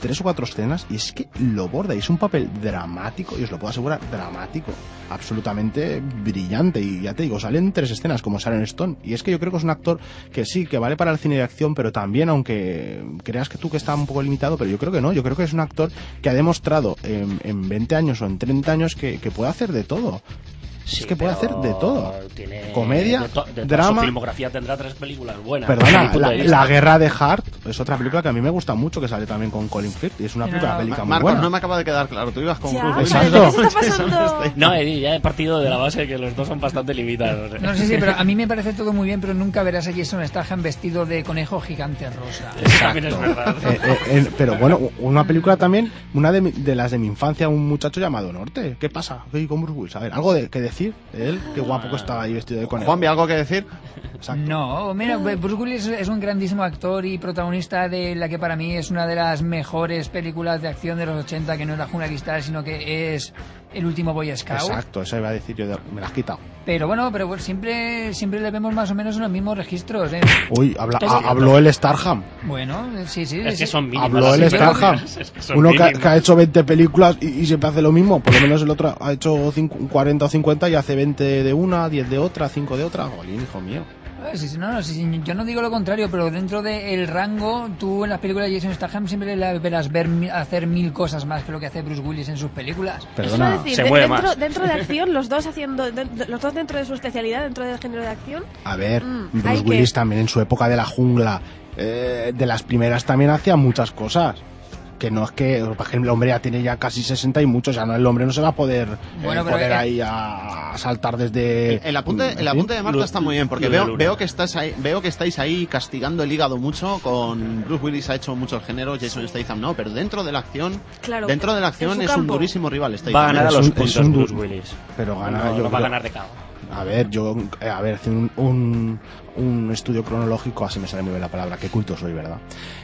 tres o cuatro escenas y es que lo borda y es un papel dramático, y os lo puedo asegurar, dramático, absolutamente brillante. Y ya te digo, salen tres escenas como Sharon Stone. Y es que yo creo que es un actor que sí, que vale para el cine de acción, pero también, aunque creas que tú que está un poco limitado, pero yo creo que no, yo creo que es un actor que ha demostrado en, en 20 años o en 30 años que, que puede hacer de todo. Sí, es que puede hacer de todo. tiene- Comedia, de to- de toda drama. Su filmografía tendrá tres películas buenas. Perdona, la, de. La Guerra de Hart es otra película que a mí me gusta mucho, que sale también con Colin Firth, y es una Sí, película no, bélica muy Marcos, buena. no me acaba de quedar claro. Tú ibas con Ya, Willis. Exacto. No, eh, ya he partido de la base de que los dos son bastante limitados. No sé si, pero a mí me parece todo muy bien, pero nunca verás a Jason Statham vestido de conejo gigante rosa. Eso también es verdad. Eh, eh, eh, pero bueno, una película también, una de, mi- de las de mi infancia, un muchacho llamado Norte. ¿Qué pasa? ¿Qué con Bruce Willis? A ver, algo de, que decir de él, qué guapo que estaba ahí vestido de conejo. Juanvi, ¿algo que decir? Exacto. No, mira, Bruce Willis es un grandísimo actor y protagonista de la que para mí es una de las mejores películas de acción de los 80, que no es La Jungla Cristal, sino que es El último Boy Scout. Exacto, eso iba a decir yo, de- me la has quitado. Pero bueno, pero pues siempre, siempre le vemos más o menos en los mismos registros. ¿eh? Uy, habla- ha- habló el Starham. Bueno, sí, sí. Es sí. que son mínimas. Habló el las Starham. es que Uno que, ha- mínimas. que ha hecho 20 películas y, y siempre hace lo mismo. Por lo menos el otro ha hecho cinco- 40 o 50 y hace 20 de una, 10 de otra, 5 de otra. Jolín, hijo mío. No, no, sí, yo no digo lo contrario, pero dentro del rango, tú en las películas de Jason Statham siempre le verás ver hacer mil cosas más que lo que hace Bruce Willis en sus películas. Perdona. es decir, Se de- mueve dentro, más. dentro de acción, los dos haciendo, de- de- los dos dentro de su especialidad, dentro del género de acción. A ver, Mm, Bruce que- Willis también en su época de la jungla, eh, de las primeras también hacía muchas cosas. Que no es que, por ejemplo, el hombre ya tiene ya casi 60 y muchos, ya no, el hombre no se va a poder, eh, Bueno, poder eh, ahí a, a saltar desde... El, el apunte, en el apunte de Marta está muy bien, porque veo, veo, que estás ahí, veo que estáis ahí castigando el hígado mucho con Bruce Willis ha hecho muchos géneros, Jason Statham no, pero dentro de la acción, Claro, dentro de la acción es un durísimo rival Statham. Va a ganar a los puntos Bruce Willis. Pero gana, no, yo no va a ganar de cabo. A ver, yo, eh, a ver, un, un, un estudio cronológico, así me sale muy bien la palabra, qué culto soy, ¿verdad?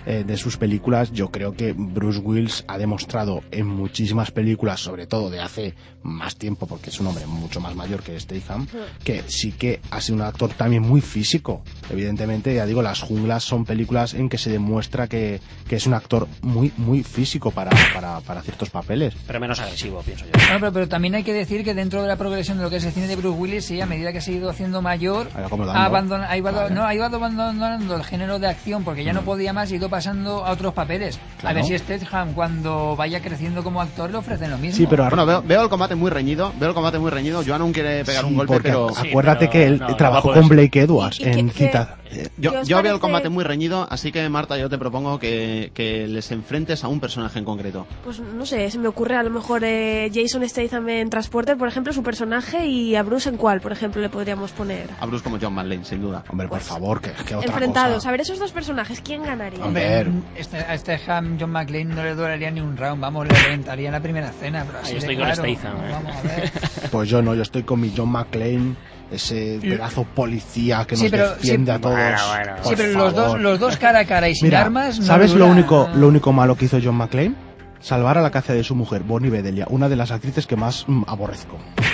Eh, de sus películas, yo creo que Bruce Willis ha demostrado en muchísimas películas, sobre todo de hace más tiempo, porque es un hombre mucho más mayor que Statham, que sí que ha sido un actor también muy físico. Evidentemente, ya digo, Las Junglas son películas en que se demuestra que, que es un actor muy, muy físico para, para, para ciertos papeles. Pero menos agresivo, pienso yo. Bueno, pero, pero también hay que decir que dentro de la progresión de lo que es el cine de Bruce Willis, sí, a medida que se ha ido haciendo mayor, Ha ido ido, Vale. no, ha ido abandonando el género de acción porque ya no podía más y ha ido pasando a otros papeles. A Claro. ver si Statham, cuando vaya creciendo como actor, le ofrecen lo mismo. Sí, pero Bueno, veo, veo el combate muy reñido, veo el combate muy reñido. Joan aún quiere pegar Sí, un golpe, porque pero acuérdate pero que él no, no trabajó a poder con. Blake Edwards ¿Y- y en qué- Cita. yo, ¿Qué os yo veo el parece? combate muy reñido, así que Marta, yo te propongo que, que les enfrentes a un personaje en concreto. Pues no sé, se me ocurre a lo mejor eh, Jason Statham en Transporter, por ejemplo, su personaje, y a Bruce en cuál, por ejemplo, le podríamos poner. A Bruce como John McClane, sin duda. Hombre, por favor, que, que otra Enfrentados. cosa. A ver, esos dos personajes, ¿quién ganaría? Hombre. Este, a Statham, John McClane no le duraría ni un round, vamos, le reventaría en la primera escena. Pero así Ahí de estoy con claro. Statham, ¿eh? Vamos a ver. Pues yo no, yo estoy con mi John McClane, ese pedazo policía que Sí, nos pero- defiende sí, a todos. bueno, bueno. Por Sí, pero los dos, favor. los dos cara a cara y sin Mira, armas. no ¿sabes dura- lo único, lo único malo que hizo John McClane? Salvar a la caza de su mujer, Bonnie Bedelia, una de las actrices que más mm, aborrezco.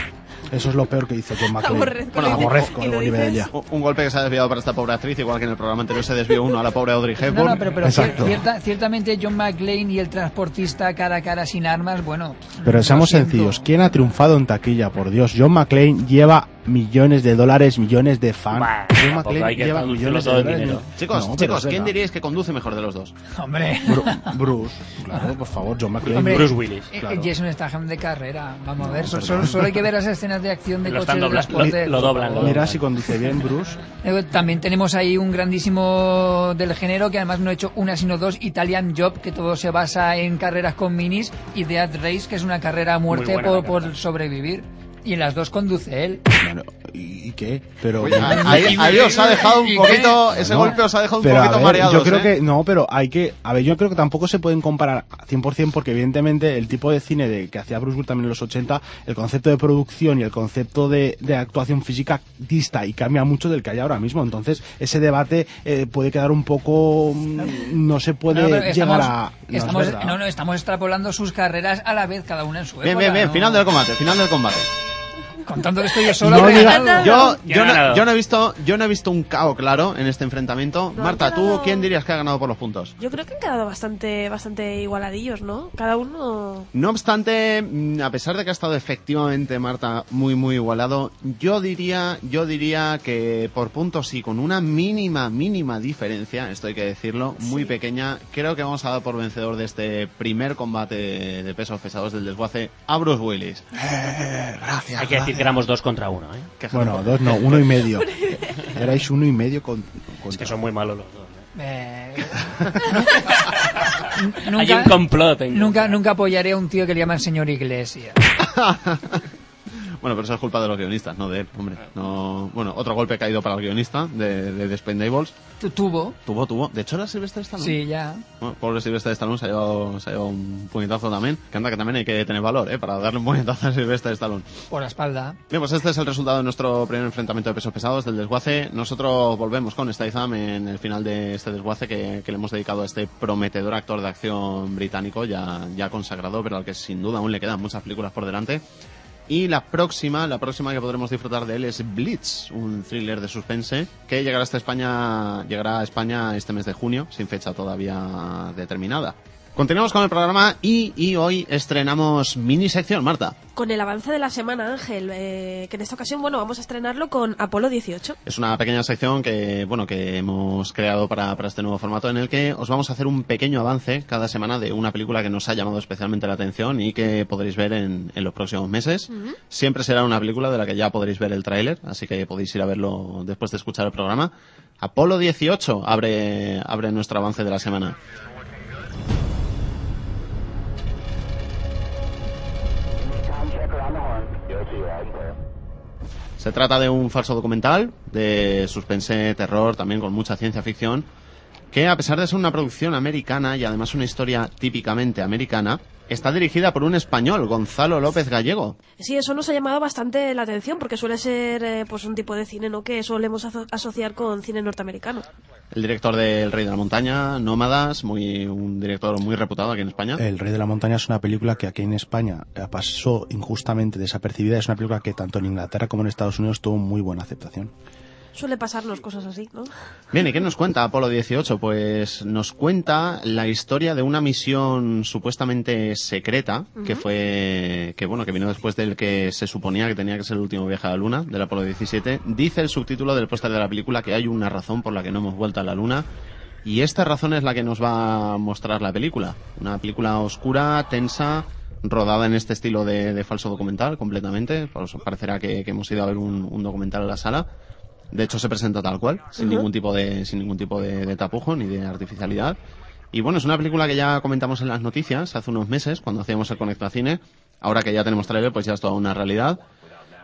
Eso es lo peor que hizo John McClane. Aborrezco, Bueno, aborrezco lo Bonnie Bedelia. Un- golpe que se ha desviado para esta pobre actriz, igual que en el programa anterior se desvió uno a la pobre Audrey No, Hepburn. no, pero, pero Exacto. cierta- ciertamente John McClane y el transportista cara a cara sin armas, bueno. Pero seamos siento. sencillos, ¿quién ha triunfado en taquilla? Por Dios, John McClane lleva millones de dólares, millones de fans. Bah, McClane hay que lleva millones de dólares. dinero. Chicos, No, chicos, ¿quién diríais que conduce mejor de los dos? Hombre. Bru- Bruce, claro, por favor, John McClane. Hombre, Bruce Willis. eh, Claro. Jason Statham de carrera. Vamos a ver, perdón. solo, solo hay que ver las escenas de acción de Lo coches de dobla- transporte. lo- lo doblan, lo Mira doblan. si conduce bien Bruce. Eh, También tenemos ahí un grandísimo del género que además no ha hecho una sino dos, Italian Job, que todo se basa en carreras con minis, y Death Race, que es una carrera a muerte por, por sobrevivir. Y en las dos conduce él. Bueno, ¿y, qué? Pero, Oye, ahí, ahí os ha dejado un poquito, ese No, golpe os ha dejado un poquito ver, mareados. Yo creo ¿eh? que no, pero hay que, a ver, yo creo que tampoco se pueden comparar a 100% porque evidentemente el tipo de cine de, que hacía Bruce Willis también en los 80, el concepto de producción y el concepto de, de actuación física dista y cambia mucho del que hay ahora mismo. Entonces, ese debate eh, puede quedar un poco, mm, no se puede No, llegar estamos, a. no, estamos, no, no, estamos extrapolando sus carreras a la vez, cada una en su Bien, época, bien, bien, ¿no? final del combate, final del combate. Contando que estoy yo solo. No. Yo, ¿Quién yo, ha no, ganado? yo no he visto, yo no he visto un cao claro en este enfrentamiento. No, Marta, ¿tú quién dirías que ha ganado por los puntos? Yo creo que han quedado bastante, bastante igualadillos, ¿no? Cada uno. No obstante, mm, a pesar de que ha estado efectivamente Marta muy muy igualado, yo diría, yo diría que por puntos sí, con una mínima mínima diferencia, esto hay que decirlo, muy Sí. pequeña, creo que vamos a dar por vencedor de este primer combate de pesos pesados del desguace a Bruce Willis. Eh, gracias. Hay que decir que éramos dos contra uno, ¿eh? Bueno, dos no, uno y medio. Erais uno y medio con. con Es que son muy malos los dos. ¿eh? Eh, Hay nunca, un complot. en- nunca, nunca apoyaré a un tío que le llaman señor Iglesia. Bueno, pero eso es culpa de los guionistas, no de él, hombre. No, bueno, otro golpe caído para el guionista de, de The Expendables. Tu- Tuvo, Tuvo, tuvo. De hecho, era Silvestre Stallone. sí, ya. Bueno, pobre Silvestre Stallone se ha, llevado, se ha llevado un puñetazo también. Que anda que también hay que tener valor, ¿eh? Para darle un puñetazo a Silvestre Stallone. Por la espalda. Bien, pues este es el resultado de nuestro primer enfrentamiento de pesos pesados del desguace. Nosotros volvemos con Statham en el final de este desguace que, que le hemos dedicado a este prometedor actor de acción británico ya, ya consagrado, pero al que sin duda aún le quedan muchas películas por delante. Y la próxima, la próxima que podremos disfrutar de él es Blitz, un thriller de suspense que llegará hasta España, llegará a España este mes de junio, sin fecha todavía determinada. Continuamos con el programa y, y hoy estrenamos mini sección, Marta. Con el avance de la semana, Ángel, eh, que en esta ocasión, bueno, vamos a estrenarlo con Apolo 18. Es una pequeña sección que, bueno, que hemos creado para, para este nuevo formato en el que os vamos a hacer un pequeño avance cada semana de una película que nos ha llamado especialmente la atención y que podréis ver en, en los próximos meses. Siempre será una película de la que ya podréis ver el tráiler, así que podéis ir a verlo después de escuchar el programa. Apolo 18 abre, abre nuestro avance de la semana. Se trata de un falso documental de suspense, terror, también con mucha ciencia ficción, que a pesar de ser una producción americana y además una historia típicamente americana, está dirigida por un español, Gonzalo López Gallego. Sí, eso nos ha llamado bastante la atención porque suele ser eh, pues un tipo de cine ¿no? que solemos aso- asociar con cine norteamericano. El director de El Rey de la Montaña, Nómadas, muy, un director muy reputado aquí en España. El Rey de la Montaña es una película que aquí en España eh, pasó injustamente desapercibida. Es una película que tanto en Inglaterra como en Estados Unidos tuvo muy buena aceptación. Suele pasarnos cosas así, ¿no? Bien, ¿y qué nos cuenta Apolo 18? Pues nos cuenta la historia de una misión supuestamente secreta que fue, que bueno, que vino después del que se suponía que tenía que ser el último viaje a la Luna, del Apolo 17. Dice el subtítulo del póster de la película que hay una razón por la que no hemos vuelto a la Luna. Y esta razón es la que nos va a mostrar la película. Una película oscura, tensa, rodada en este estilo de, de falso documental completamente. Os parecerá que, que hemos ido a ver un, un documental en la sala. De hecho, se presenta tal cual, sin ningún tipo de, sin ningún tipo de, de tapujo ni de artificialidad. Y bueno, es una película que ya comentamos en las noticias hace unos meses, cuando hacíamos el Conecta Cine. Ahora que ya tenemos trailer, pues ya es toda una realidad.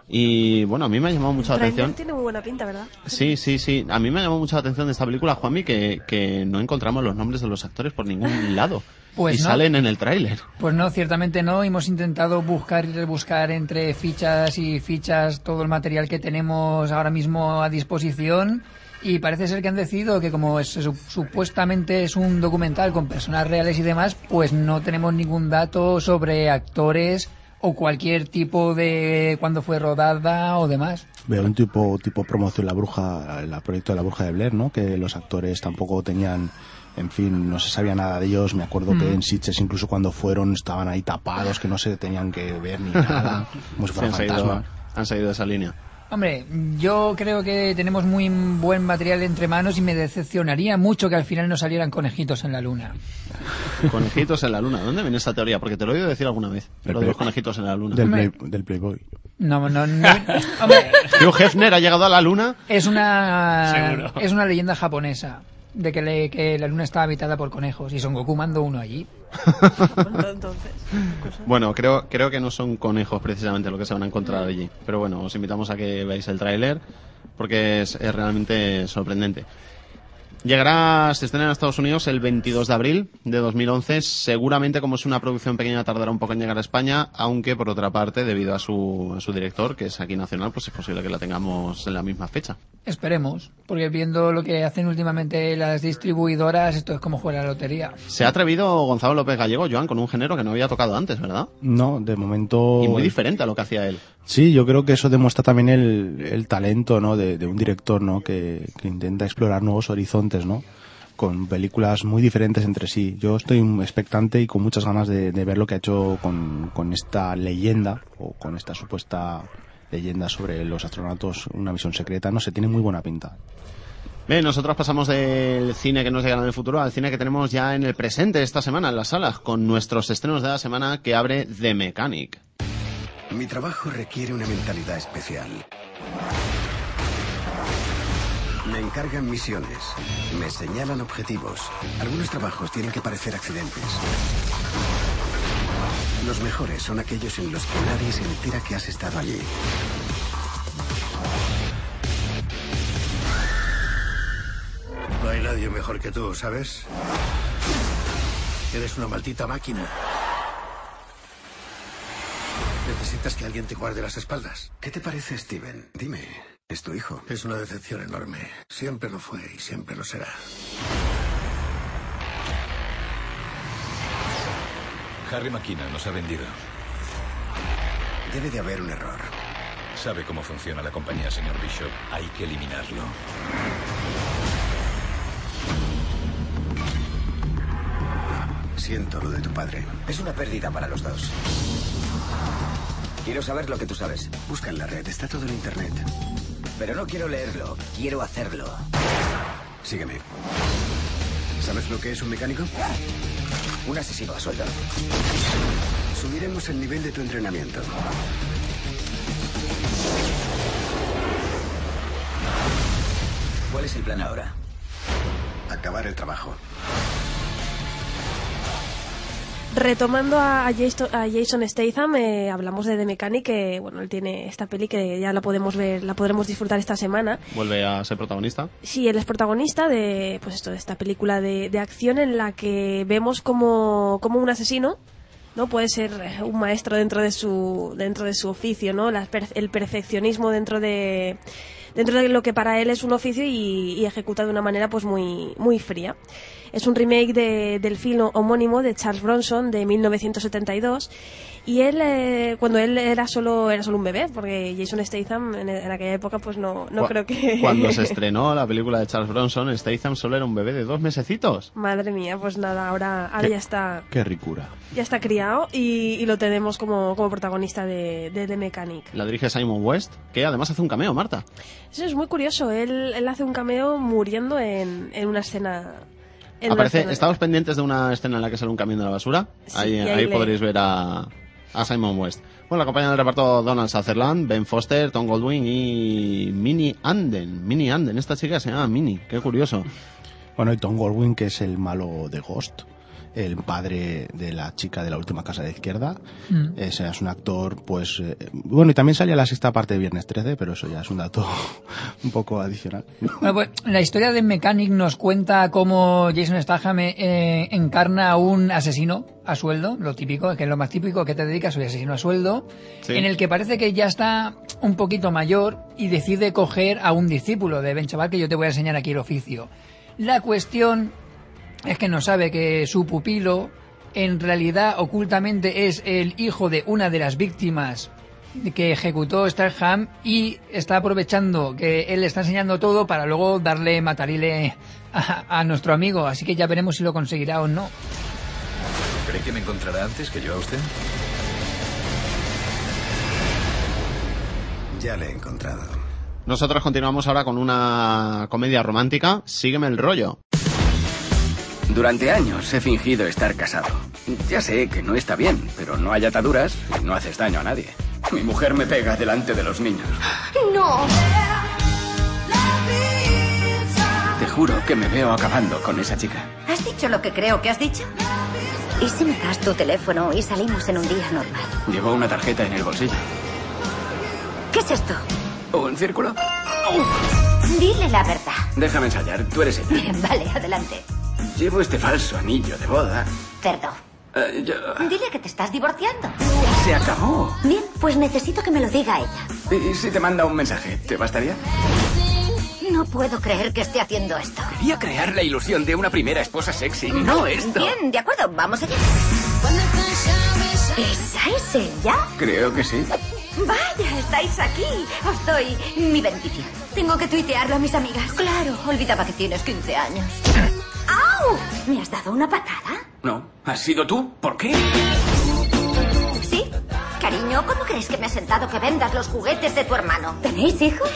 Y bueno, a mí me ha llamado mucho la Trailer atención. tiene muy buena pinta, ¿verdad? Sí, sí, sí. A mí me ha llamado mucho la atención de esta película, Juanmi, que, que no encontramos los nombres de los actores por ningún lado. Pues y no. salen en el tráiler. Pues no, ciertamente no. Hemos intentado buscar y rebuscar entre fichas y fichas todo el material que tenemos ahora mismo a disposición. Y parece ser que han decidido que como es- su- supuestamente es un documental con personas reales y demás, pues no tenemos ningún dato sobre actores o cualquier tipo de cuándo fue rodada o demás. Veo un tipo, tipo promoción La Bruja, el proyecto de La Bruja de Blair, ¿no? Que los actores tampoco tenían, en fin, no se sabía nada de ellos. Me acuerdo que en Sitges, incluso cuando fueron, estaban ahí tapados, que no se tenían que ver ni nada, como si han, han seguido esa línea. Hombre, yo creo que tenemos muy buen material entre manos y me decepcionaría mucho que al final no salieran conejitos en la luna. Conejitos en la luna. ¿Dónde viene esta teoría? Porque te lo he oído decir alguna vez. De los conejitos en la luna. Del, Hombre. Play- del Playboy. No, no, no. Hombre, Hugh Hefner ha llegado a la luna. es una Seguro. es una leyenda japonesa de que, le- que la luna estaba habitada por conejos y Son Goku mandó uno allí. Bueno, Entonces, cosa. Bueno, creo, creo que no son conejos precisamente lo que se van a encontrar allí. Pero bueno, os invitamos a que veáis el tráiler porque es, es realmente sorprendente. Llegará, se estrena en Estados Unidos el 22 de abril de 2011. Seguramente, como es una producción pequeña, tardará un poco en llegar a España, aunque por otra parte, debido a su, a su director, que es aquí nacional, pues es posible que la tengamos en la misma fecha. Esperemos, porque viendo lo que hacen últimamente las distribuidoras, esto es como jugar a la lotería. Se ha atrevido Gonzalo López Gallego, Joan, con un género que no había tocado antes, ¿verdad? No, de momento... Y muy diferente a lo que hacía él. Sí, yo creo que eso demuestra también el, el talento ¿no? de, un director ¿no? que, que intenta explorar nuevos horizontes, ¿no? con películas muy diferentes entre sí. Yo estoy expectante y con muchas ganas de, de ver lo que ha hecho con, con esta leyenda o con esta supuesta leyenda sobre los astronautas, una misión secreta. No sé, tiene muy buena pinta. Bien, nosotros pasamos del cine que nos llegará en el futuro al cine que tenemos ya en el presente esta semana en las salas, con nuestros estrenos de la semana que abre The Mechanic. Mi trabajo requiere una mentalidad especial. Me encargan misiones, me señalan objetivos. Algunos trabajos tienen que parecer accidentes. Los mejores son aquellos en los que nadie se entera que has estado allí. No hay nadie mejor que tú, ¿sabes? Eres una maldita máquina. Necesitas que alguien te guarde las espaldas. ¿Qué te parece, Steven? Dime, es tu hijo. Es una decepción enorme. Siempre lo fue y siempre lo será. Harry McKinnon nos ha vendido. Debe de haber un error. Sabe cómo funciona la compañía, señor Bishop. Hay que eliminarlo. Siento lo de tu padre. Es una pérdida para los dos. Quiero saber lo que tú sabes. Busca en la red, está todo en internet. Pero no quiero leerlo, quiero hacerlo. Sígueme. ¿Sabes lo que es un mecánico? Un asesino a sueldo. Subiremos el nivel de tu entrenamiento. ¿Cuál es el plan ahora? Acabar el trabajo. Retomando a Jason, a Jason Statham, eh, hablamos de The Mechanic, que bueno, él tiene esta peli que ya la podemos ver, la podremos disfrutar esta semana. Vuelve a ser protagonista. Sí, él es protagonista de, pues esto, de esta película de, de acción en la que vemos como, como un asesino, ¿no? Puede ser un maestro dentro de su, dentro de su oficio, ¿no? La el perfeccionismo dentro de, dentro de lo que para él es un oficio y, y ejecuta de una manera pues muy, muy fría. Es un remake de- del film homónimo de Charles Bronson de 1972 y él eh, cuando él era solo era solo un bebé porque Jason Statham en, en aquella época pues no, no creo que Cuando se estrenó la película de Charles Bronson, Statham solo era un bebé de dos mesecitos. Madre mía, pues nada, ahora, ahora ¿Qué? ya está Qué ricura. ya está criado y, y lo tenemos como, como protagonista de, de The Mechanic. La dirige Simon West, que además hace un cameo, Marta. Eso es muy curioso, él, él hace un cameo muriendo en, en una escena... Aparece, estamos pendientes de una escena en la que sale un camión de la basura. Sí, ahí ahí ahí le- podréis ver a, a Simon West. Bueno, la compañía del reparto Donald Sutherland, Ben Foster, Tom Goldwyn y Minnie Anden. Minnie Anden, esta chica se llama Minnie, qué curioso. Bueno, y Tom Goldwyn, que es el malo de Ghost, el padre de la chica de la última casa de izquierda. Mm. Ese es un actor, pues... eh, bueno, y también salía la sexta parte de Viernes 13, pero eso ya es un dato un poco adicional. Bueno, pues, la historia de Mechanic nos cuenta cómo Jason Statham eh, encarna a un asesino a sueldo, lo típico, que es lo más típico que te dedicas, soy asesino a sueldo, Sí. en el que parece que ya está un poquito mayor y decide coger a un discípulo de Ben Chaval, que yo te voy a enseñar aquí el oficio. La cuestión es que no sabe que su pupilo en realidad ocultamente es el hijo de una de las víctimas que ejecutó Starham y está aprovechando que él le está enseñando todo para luego darle matarile a, a nuestro amigo. Así que ya veremos si lo conseguirá o no. ¿Cree que me encontrará antes que yo a usted? Ya le he encontrado. Nosotros continuamos ahora con una comedia romántica, Sígueme el rollo. Durante años he fingido estar casado. Ya sé que no está bien, pero no hay ataduras y no haces daño a nadie. Mi mujer me pega delante de los niños. No. Te juro que me veo acabando con esa chica. ¿Has dicho lo que creo que has dicho? ¿Y si me das tu teléfono y salimos en un día normal? Llevo una tarjeta en el bolsillo. ¿Qué es esto? ¿Un círculo? Dile la verdad. Déjame ensayar, tú eres ella. Bien, vale, adelante. Llevo este falso anillo de boda. Perdón. Eh, yo- Dile que te estás divorciando. Se acabó. Bien, pues necesito que me lo diga ella. ¿Y si te manda un mensaje, te bastaría? No puedo creer que esté haciendo esto. Quería crear la ilusión de una primera esposa sexy, no esto. Bien, de acuerdo, vamos allá. ¿Esa es ella? Creo que sí. Vaya, estáis aquí. Os doy mi bendición. Tengo que tuitearlo a mis amigas. Claro, olvidaba que tienes 15 años. ¡Au! ¿Me has dado una patada? No, ¿has sido tú? ¿Por qué? ¿Sí? Cariño, ¿cómo crees que me ha sentado que vendas los juguetes de tu hermano? ¿Tenéis hijos?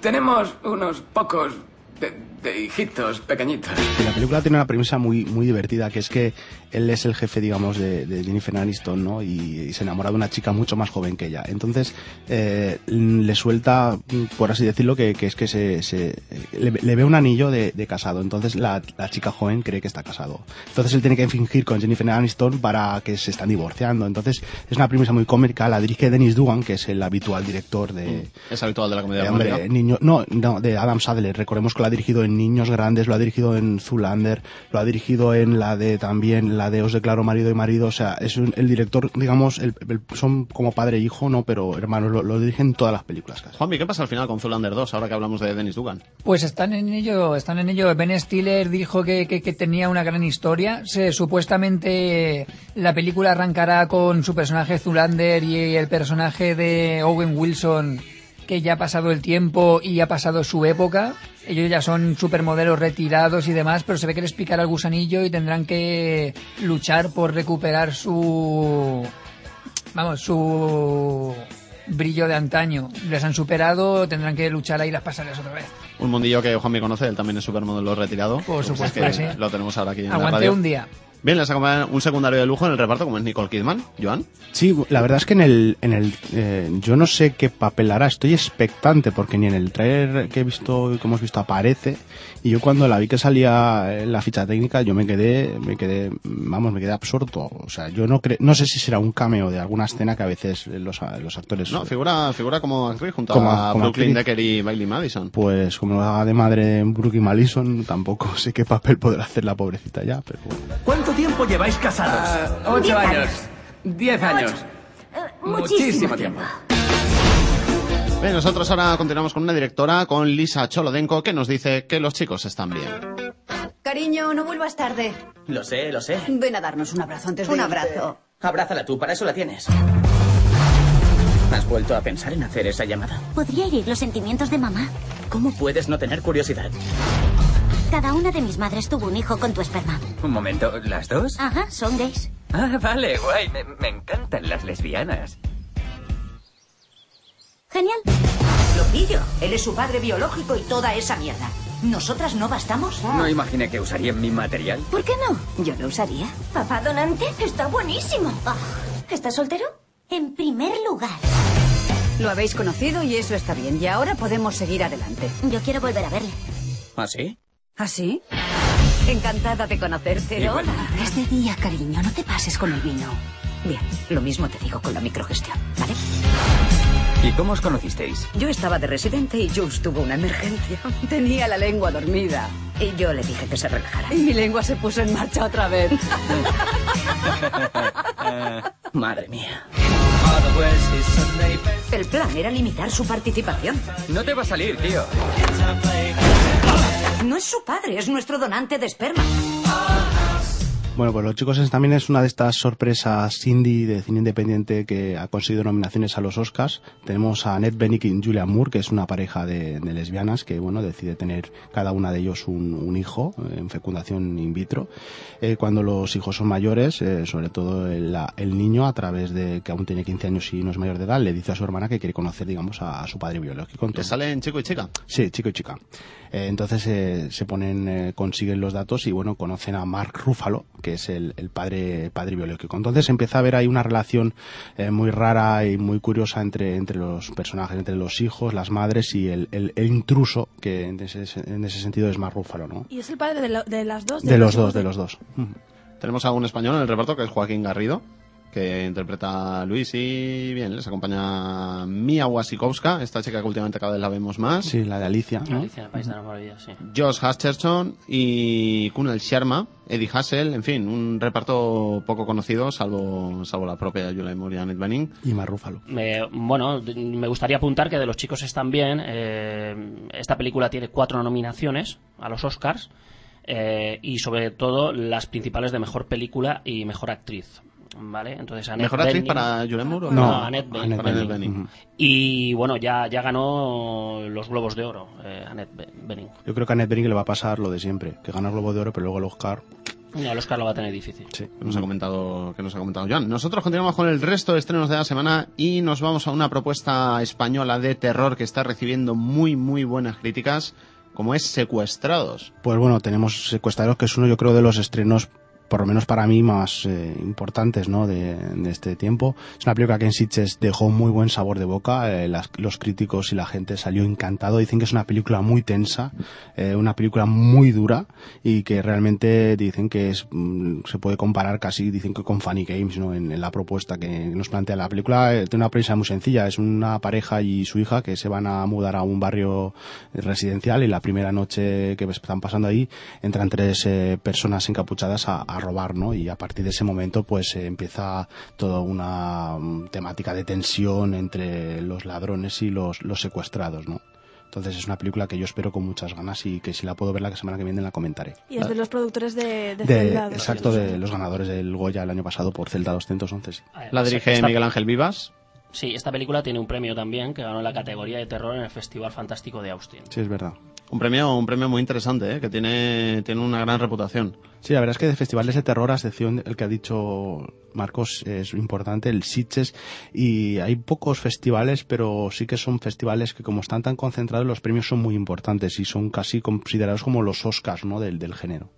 Tenemos unos pocos de, de hijitos pequeñitos. Y la película tiene una premisa muy muy divertida, que es que él es el jefe, digamos, de, de Jennifer Aniston, ¿no? Y, y se enamora de una chica mucho más joven que ella. Entonces, eh, le suelta, por así decirlo, que, que es que se, se- le, le ve un anillo de, de casado. Entonces, la, la chica joven cree que está casado. Entonces, él tiene que fingir con Jennifer Aniston para que se están divorciando. Entonces, es una premisa muy cómica. La dirige Dennis Dugan, que es el habitual director de, Es habitual de la comedia romántica. niño, no, no, de Adam Sadler. Recordemos que lo ha dirigido en Niños Grandes, lo ha dirigido en Zulander, lo ha dirigido en la de también, la de Os declaro marido y marido. O sea, es un- el director, digamos, el- el- son como padre e hijo, no, pero hermanos, lo, lo dirigen todas las películas casi. Juanmi, ¿qué pasa al final con Zulander 2 ahora que hablamos de Dennis Dugan? Pues están en ello, están en ello. Ben Stiller dijo que, que- que tenía una gran historia. Se, supuestamente la película arrancará con su personaje Zulander y el personaje de Owen Wilson que ya ha pasado el tiempo y ha pasado su época. Ellos ya son supermodelos retirados y demás, pero se ve que les picará el gusanillo y tendrán que luchar por recuperar su... Vamos, su brillo de antaño. Les han superado, tendrán que luchar ahí las pasarles otra vez. Un mundillo que Juanmi conoce, él también es supermodelo retirado. Por supuesto Es que sí. Lo tenemos ahora aquí en la Aguanté radio. un día. Bien, les acompaña un secundario de lujo en el reparto como es Nicole Kidman. Joan. Sí, la verdad es que en el, en el eh, yo no sé qué papel hará, estoy expectante porque ni en el trailer que he visto que hemos visto aparece y yo cuando la vi que salía en la ficha técnica yo me quedé, me quedé, vamos, me quedé absorto, o sea, yo no cre no sé si será un cameo de alguna escena que a veces los, los actores No, figura, figura como actriz junto Como- a como Brooklyn actriz. Decker y Bailey Madison. pues como lo haga de madre en y Malison, tampoco sé qué papel podrá hacer la pobrecita ya, pero bueno. ¿Cuánto tiempo lleváis casados? Ocho Diez años. años. Diez años. Muchísimo tiempo. Bien, nosotros ahora continuamos con una directora, con Lisa Cholodenko, que nos dice que los chicos están bien. Cariño, no vuelvas tarde. Lo sé, lo sé. Ven a darnos un abrazo antes de Un irte. abrazo. Abrázala tú, para eso la tienes. ¿Has vuelto a pensar en hacer esa llamada? Podría herir los sentimientos de mamá. ¿Cómo puedes no tener curiosidad? Cada una de mis madres tuvo un hijo con tu esperma. Un momento, ¿las dos? Ajá, son gays. Ah, vale, guay. Me, me encantan las lesbianas. Genial. Lo pillo. Él es su padre biológico y toda esa mierda. ¿Nosotras no bastamos? No imaginé que usarían mi material. ¿Por qué no? Yo lo usaría. Papá donante está buenísimo. Ah, ¿Estás soltero? En primer lugar. Lo habéis conocido y eso está bien. Y ahora podemos seguir adelante. Yo quiero volver a verle. ¿Ah, sí? ¿Ah, sí? Encantada de conocerte. Igual. Hola. Es de día, cariño. No te pases con el vino. Bien, lo mismo te digo con la microgestión, ¿vale? ¿Y cómo os conocisteis? Yo estaba de residente y Jules tuvo una emergencia. Tenía la lengua dormida. Y yo le dije que se relajara. Y mi lengua se puso en marcha otra vez. Madre mía. El plan era limitar su participación. No te va a salir, tío. No es su padre, es nuestro donante de esperma. Bueno, pues Los Chicos es- también es una de estas sorpresas indie de cine independiente que ha conseguido nominaciones a los Oscars. Tenemos a Annette Bening y Julian Moore, que es una pareja de, de lesbianas que, bueno, decide tener cada una de ellos un, un hijo eh, en fecundación in vitro. Eh, cuando los hijos son mayores, eh, sobre todo el, la- el niño, a través de que aún tiene 15 años y no es mayor de edad, le dice a su hermana que quiere conocer, digamos, a, a su padre biológico. Que salen chico y chica. Sí, chico y chica. Eh, entonces eh, se ponen, eh, consiguen los datos y bueno, conocen a Mark Ruffalo, que es el, el padre, padre biológico. Entonces empieza a haber ahí una relación eh, muy rara y muy curiosa entre, entre los personajes, entre los hijos, las madres y el, el- el intruso, que en ese, en ese sentido es Mark Ruffalo, ¿no? Y es el padre de, lo- de las dos. De los dos, de los dos. Tenemos a un español en el reparto que es Joaquín Garrido, que interpreta a Luis y bien, les acompaña Mia Wasikowska, esta chica que últimamente cada vez la vemos más. Sí, la de Alicia. ¿no? Alicia en el País de las Maravillas, sí. Josh Hutcherson y Kunal Sharma, Eddie Hassel, en fin, un reparto poco conocido, salvo, salvo la propia Julia Moore y Annette Bening. Y Mark Ruffalo. Me- bueno, me gustaría apuntar que de los chicos están bien. eh, esta película tiene cuatro nominaciones a los Oscars eh, y sobre todo las principales de mejor película y mejor actriz. ¿Vale? Entonces, Annette ¿Mejor actriz Bening- para Julia Moore o No, no? Annette Bening. Annette para Bening. Y bueno, ya, ya ganó los Globos de Oro, eh, Annette Be- Bening. Yo creo que a Annette Bening le va a pasar lo de siempre, que gana el Globo de Oro, pero luego el Oscar. No, el Oscar lo va a tener difícil. Sí. que nos ha comentado que nos ha comentado Joan. Nosotros continuamos con el resto de estrenos de la semana y nos vamos a una propuesta española de terror que está recibiendo muy muy buenas críticas, como es Secuestrados. Pues bueno, tenemos Secuestrados, que es uno, yo creo, de los estrenos, por lo menos para mí, más eh, importantes ¿no? de, de este tiempo. Es una película que en Sitges dejó muy buen sabor de boca. eh, las- los críticos y la gente salió encantado. Dicen que es una película muy tensa, eh, una película muy dura y que realmente dicen que es mm, se puede comparar casi, dicen que con Funny Games ¿no? en, la propuesta que nos plantea la película. tiene una premisa muy sencilla. Es una pareja y su hija que se van a mudar a un barrio residencial y la primera noche que están pasando ahí entran tres personas encapuchadas a robar, ¿no? Y a partir de ese momento pues eh, empieza toda una mm, temática de tensión entre los ladrones y los, los secuestrados, ¿no? Entonces es una película que yo espero con muchas ganas y que si la puedo ver la semana que viene la comentaré. Y es de los productores de, de, De- Zelda, exacto, de los ganadores del Goya el año pasado por Celda 211. sí. La dirige Esta- Miguel Ángel Vivas. Sí, esta película tiene un premio también que ganó la categoría de terror en el Festival Fantástico de Austin. Sí, es verdad. Un premio, un premio muy interesante, ¿eh? que tiene, tiene una gran reputación. Sí, la verdad es que de festivales de terror, a excepción el que ha dicho Marcos, es importante, el Sitges, y hay pocos festivales, pero sí que son festivales que como están tan concentrados, los premios son muy importantes y son casi considerados como los Oscars ¿no? del, del género.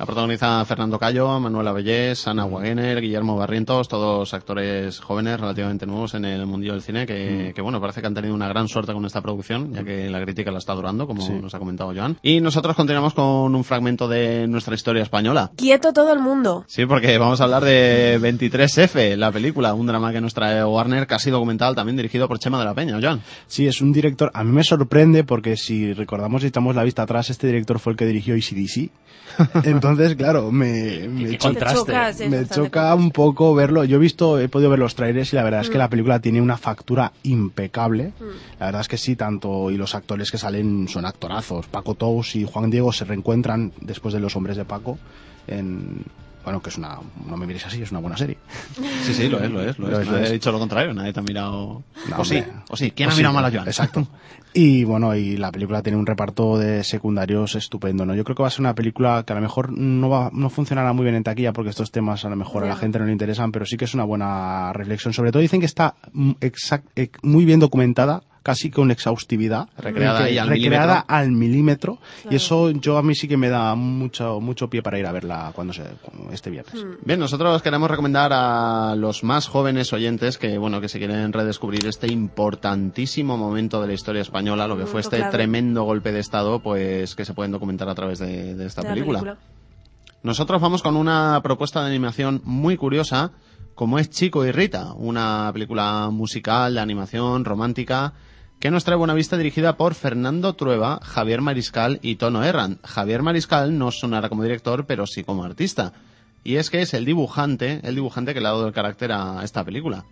La protagoniza Fernando Cayo, Manuela Bellés, Ana Wagener, Guillermo Barrientos, todos actores jóvenes relativamente nuevos en el mundillo del cine que, que, bueno, parece que han tenido una gran suerte con esta producción, ya que la crítica la está durando, como Sí. nos ha comentado Joan. Y nosotros continuamos con un fragmento de nuestra historia española. Quieto todo el mundo. Sí, porque vamos a hablar de 23F, la película, un drama que nos trae Warner, casi documental, también dirigido por Chema de la Peña, Joan. Sí, es un director, a mí me sorprende porque si recordamos y echamos la vista atrás, este director fue el que dirigió ACDC. Entonces, claro, me, me, cho- me choca un poco verlo. Yo he visto, he podido ver los trailers y la verdad es que Mm. la película tiene una factura impecable. Mm. La verdad es que sí, tanto, y los actores que salen son actorazos. Paco Tous y Juan Diego se reencuentran después de Los Hombres de Paco en, bueno, que es una, no me mires así, es una buena serie. Sí, sí, lo es, lo es, lo es. Lo es, lo Nadie es. ha dicho lo contrario, nadie te ha mirado... No, o sí, o sí, ¿quién O ha sí, mirado mal a Joan? Exacto. Y bueno, y la película tiene un reparto de secundarios estupendo, ¿no? Yo creo que va a ser una película que a lo mejor no va, no funcionará muy bien en taquilla porque estos temas a lo mejor a la gente no le interesan, pero sí que es una buena reflexión. Sobre todo dicen que está exact- eh, muy bien documentada, casi con exhaustividad. Recreada Que- al recreada milímetro. al milímetro. Claro. Y eso yo a mí sí que me da mucho, mucho pie para ir a verla cuando se, cuando- este viernes. Mm. Bien, nosotros queremos recomendar a los más jóvenes oyentes que, bueno, que se quieren redescubrir este importantísimo momento de la historia española, lo que fue este clave. tremendo golpe de Estado, pues que se pueden documentar a través de, de esta de la película. Nosotros vamos con una propuesta de animación muy curiosa, como es Chico y Rita, una película musical de animación romántica que nos trae buena vista dirigida por Fernando Trueba, Javier Mariscal y Tono Erran. Javier Mariscal no sonará como director, pero sí como artista. Y es que es el dibujante, el dibujante que le ha dado el carácter a esta película.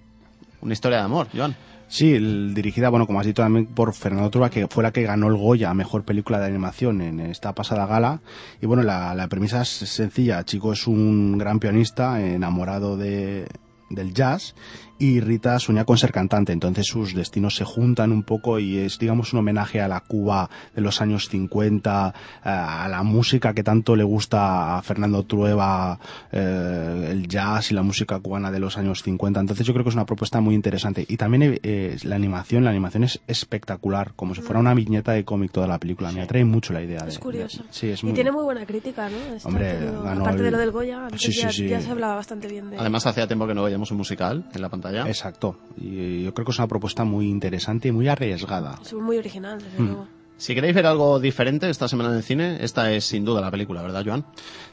Una historia de amor, Joan. Sí, dirigida, bueno, como has dicho también por Fernando Trueba, que fue la que ganó el Goya a Mejor Película de Animación en esta pasada gala. Y bueno, la, la premisa es sencilla. Chico es un gran pianista enamorado de, del jazz y Rita sueña con ser cantante. Entonces sus destinos se juntan un poco y es, digamos, un homenaje a la Cuba de los años 50, a la música que tanto le gusta a Fernando Trueba, eh, el jazz y la música cubana de los años 50. Entonces yo creo que es una propuesta muy interesante. Y también eh, la animación, la animación es espectacular, como si fuera una viñeta de cómic toda la película. Me atrae mucho la idea. de- Es curioso. de- sí, es Y muy... tiene muy buena crítica, ¿no? Está Hombre, tenido- aparte el- de lo del Goya, antes Sí, sí, ya, sí. ya se hablaba bastante bien de Además, hacía tiempo que no veíamos un musical en la pantalla. Exacto. Y yo creo que es una propuesta muy interesante y muy arriesgada. Es muy original, desde Mm. luego. Si queréis ver algo diferente esta semana en el cine, esta es sin duda la película, ¿verdad, Joan?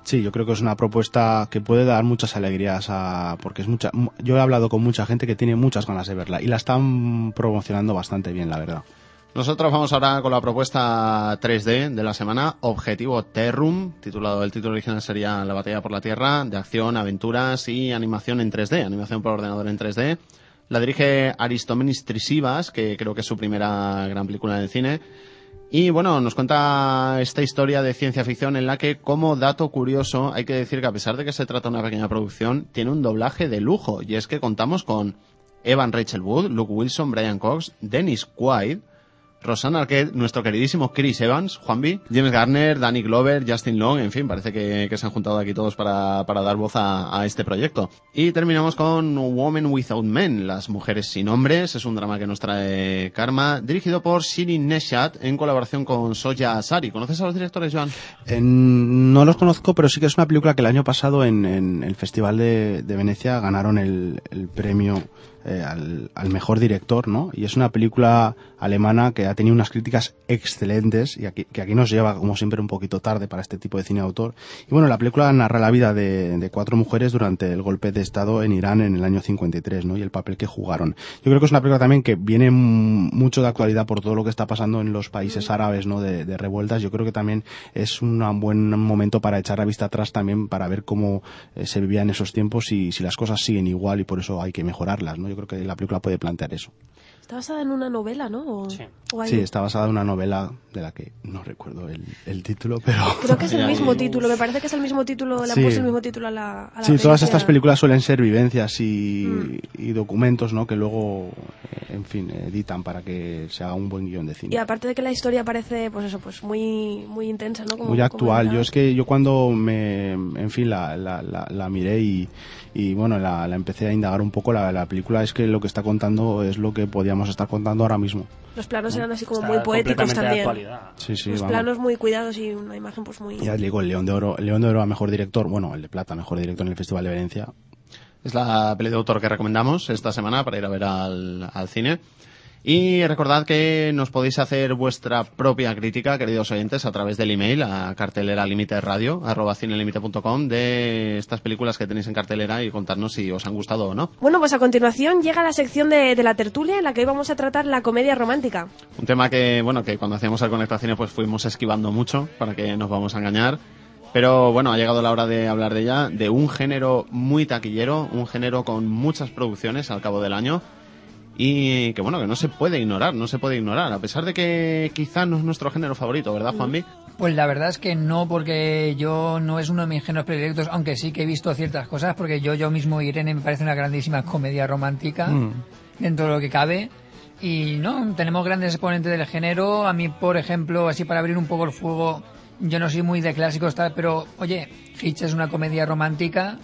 Sí, yo creo que es una propuesta que puede dar muchas alegrías a, porque es mucha, mu- yo he hablado con mucha gente que tiene muchas ganas de verla y la están promocionando bastante bien, la verdad. Nosotros vamos ahora con la propuesta 3D de la semana, Objetivo Terrum, titulado, el título original sería La batalla por la Tierra, de acción, aventuras y animación en 3D, animación por ordenador en 3D. La dirige Aristomenis Trisivas, que creo que es su primera gran película en cine. Y bueno, nos cuenta esta historia de ciencia ficción en la que, como dato curioso, hay que decir que a pesar de que se trata de una pequeña producción, tiene un doblaje de lujo. Y es que contamos con Evan Rachel Wood, Luke Wilson, Brian Cox, Dennis Quaid, Rosanna Arquette, nuestro queridísimo Chris Evans, Juanvi, James Garner, Danny Glover, Justin Long, en fin, parece que, se han juntado aquí todos para, para dar voz a, este proyecto. Y terminamos con Women Without Men, Las Mujeres Sin Hombres, es un drama que nos trae Karma, dirigido por Shirin Neshat en colaboración con Soya Asari. ¿Conoces a los directores, Joan? En- no los conozco, pero sí que es una película que el año pasado en, el Festival de, Venecia ganaron el premio eh, al, al mejor director, ¿no? Y es una película alemana que ha tenido unas críticas excelentes y aquí, que aquí nos lleva, como siempre, un poquito tarde para este tipo de cine de autor. Y bueno, la película narra la vida de, de cuatro mujeres durante el golpe de Estado en Irán en el año 53, ¿no? Y el papel que jugaron. Yo creo que es una película también que viene mucho de actualidad por todo lo que está pasando en los países árabes, ¿no? De, de revueltas. Yo creo que también es un buen momento para echar la vista atrás también para ver cómo eh, se vivía en esos tiempos y si las cosas siguen igual y por eso hay que mejorarlas, ¿no? Yo creo que la película puede plantear eso. Está basada en una novela, ¿no? O- o hay- Sí, está basada en una novela de la que no recuerdo el, el título, pero... Creo que es el mismo título, me parece que es el mismo título, le han Sí. puesto el mismo título a la, a la Sí, todas película. estas películas suelen ser vivencias y, Mm. y documentos, ¿no? Que luego, eh, en fin, editan para que se haga un buen guion de Y cine. aparte de que la historia parece, pues eso, pues muy, muy intensa, ¿no? Como- Muy como actual. era- Yo es que yo cuando me, en fin, la, la, la, la miré y, y bueno, la, la empecé a indagar un poco, la, la película es que lo que está contando es lo que podíamos estar contando ahora mismo. Los planos eran así como Está muy poéticos también. Sí, sí, Los vamos. planos muy cuidados y una imagen pues muy... Ya te digo, el León de Oro, el León de Oro a mejor director, bueno, el de Plata, mejor director en el Festival de Venecia. Es la peli de autor que recomendamos esta semana para ir a ver al, al cine. Y recordad que nos podéis hacer vuestra propia crítica, queridos oyentes, a través del email a cartelera límite radio, arroba cinelimite.com, de estas películas que tenéis en cartelera y contarnos si os han gustado o no. Bueno, pues a continuación llega la sección de, de la tertulia en la que hoy vamos a tratar la comedia romántica. Un tema que, bueno, que cuando hacíamos el Conecta Cine pues fuimos esquivando mucho, para que nos vamos a engañar. Pero bueno, ha llegado la hora de hablar de ella, de un género muy taquillero, un género con muchas producciones al cabo del año y que bueno, que no se puede ignorar, no se puede ignorar, a pesar de que quizá no es nuestro género favorito, ¿verdad, Juanvi? Pues la verdad es que no, porque yo no es uno de mis géneros predilectos, aunque sí que he visto ciertas cosas, porque yo yo mismo Irene me parece una grandísima comedia romántica Mm. dentro de lo que cabe. Y no, tenemos grandes exponentes del género. A mí, por ejemplo, así para abrir un poco el fuego, yo no soy muy de clásicos tal, pero oye, Hitch es una comedia romántica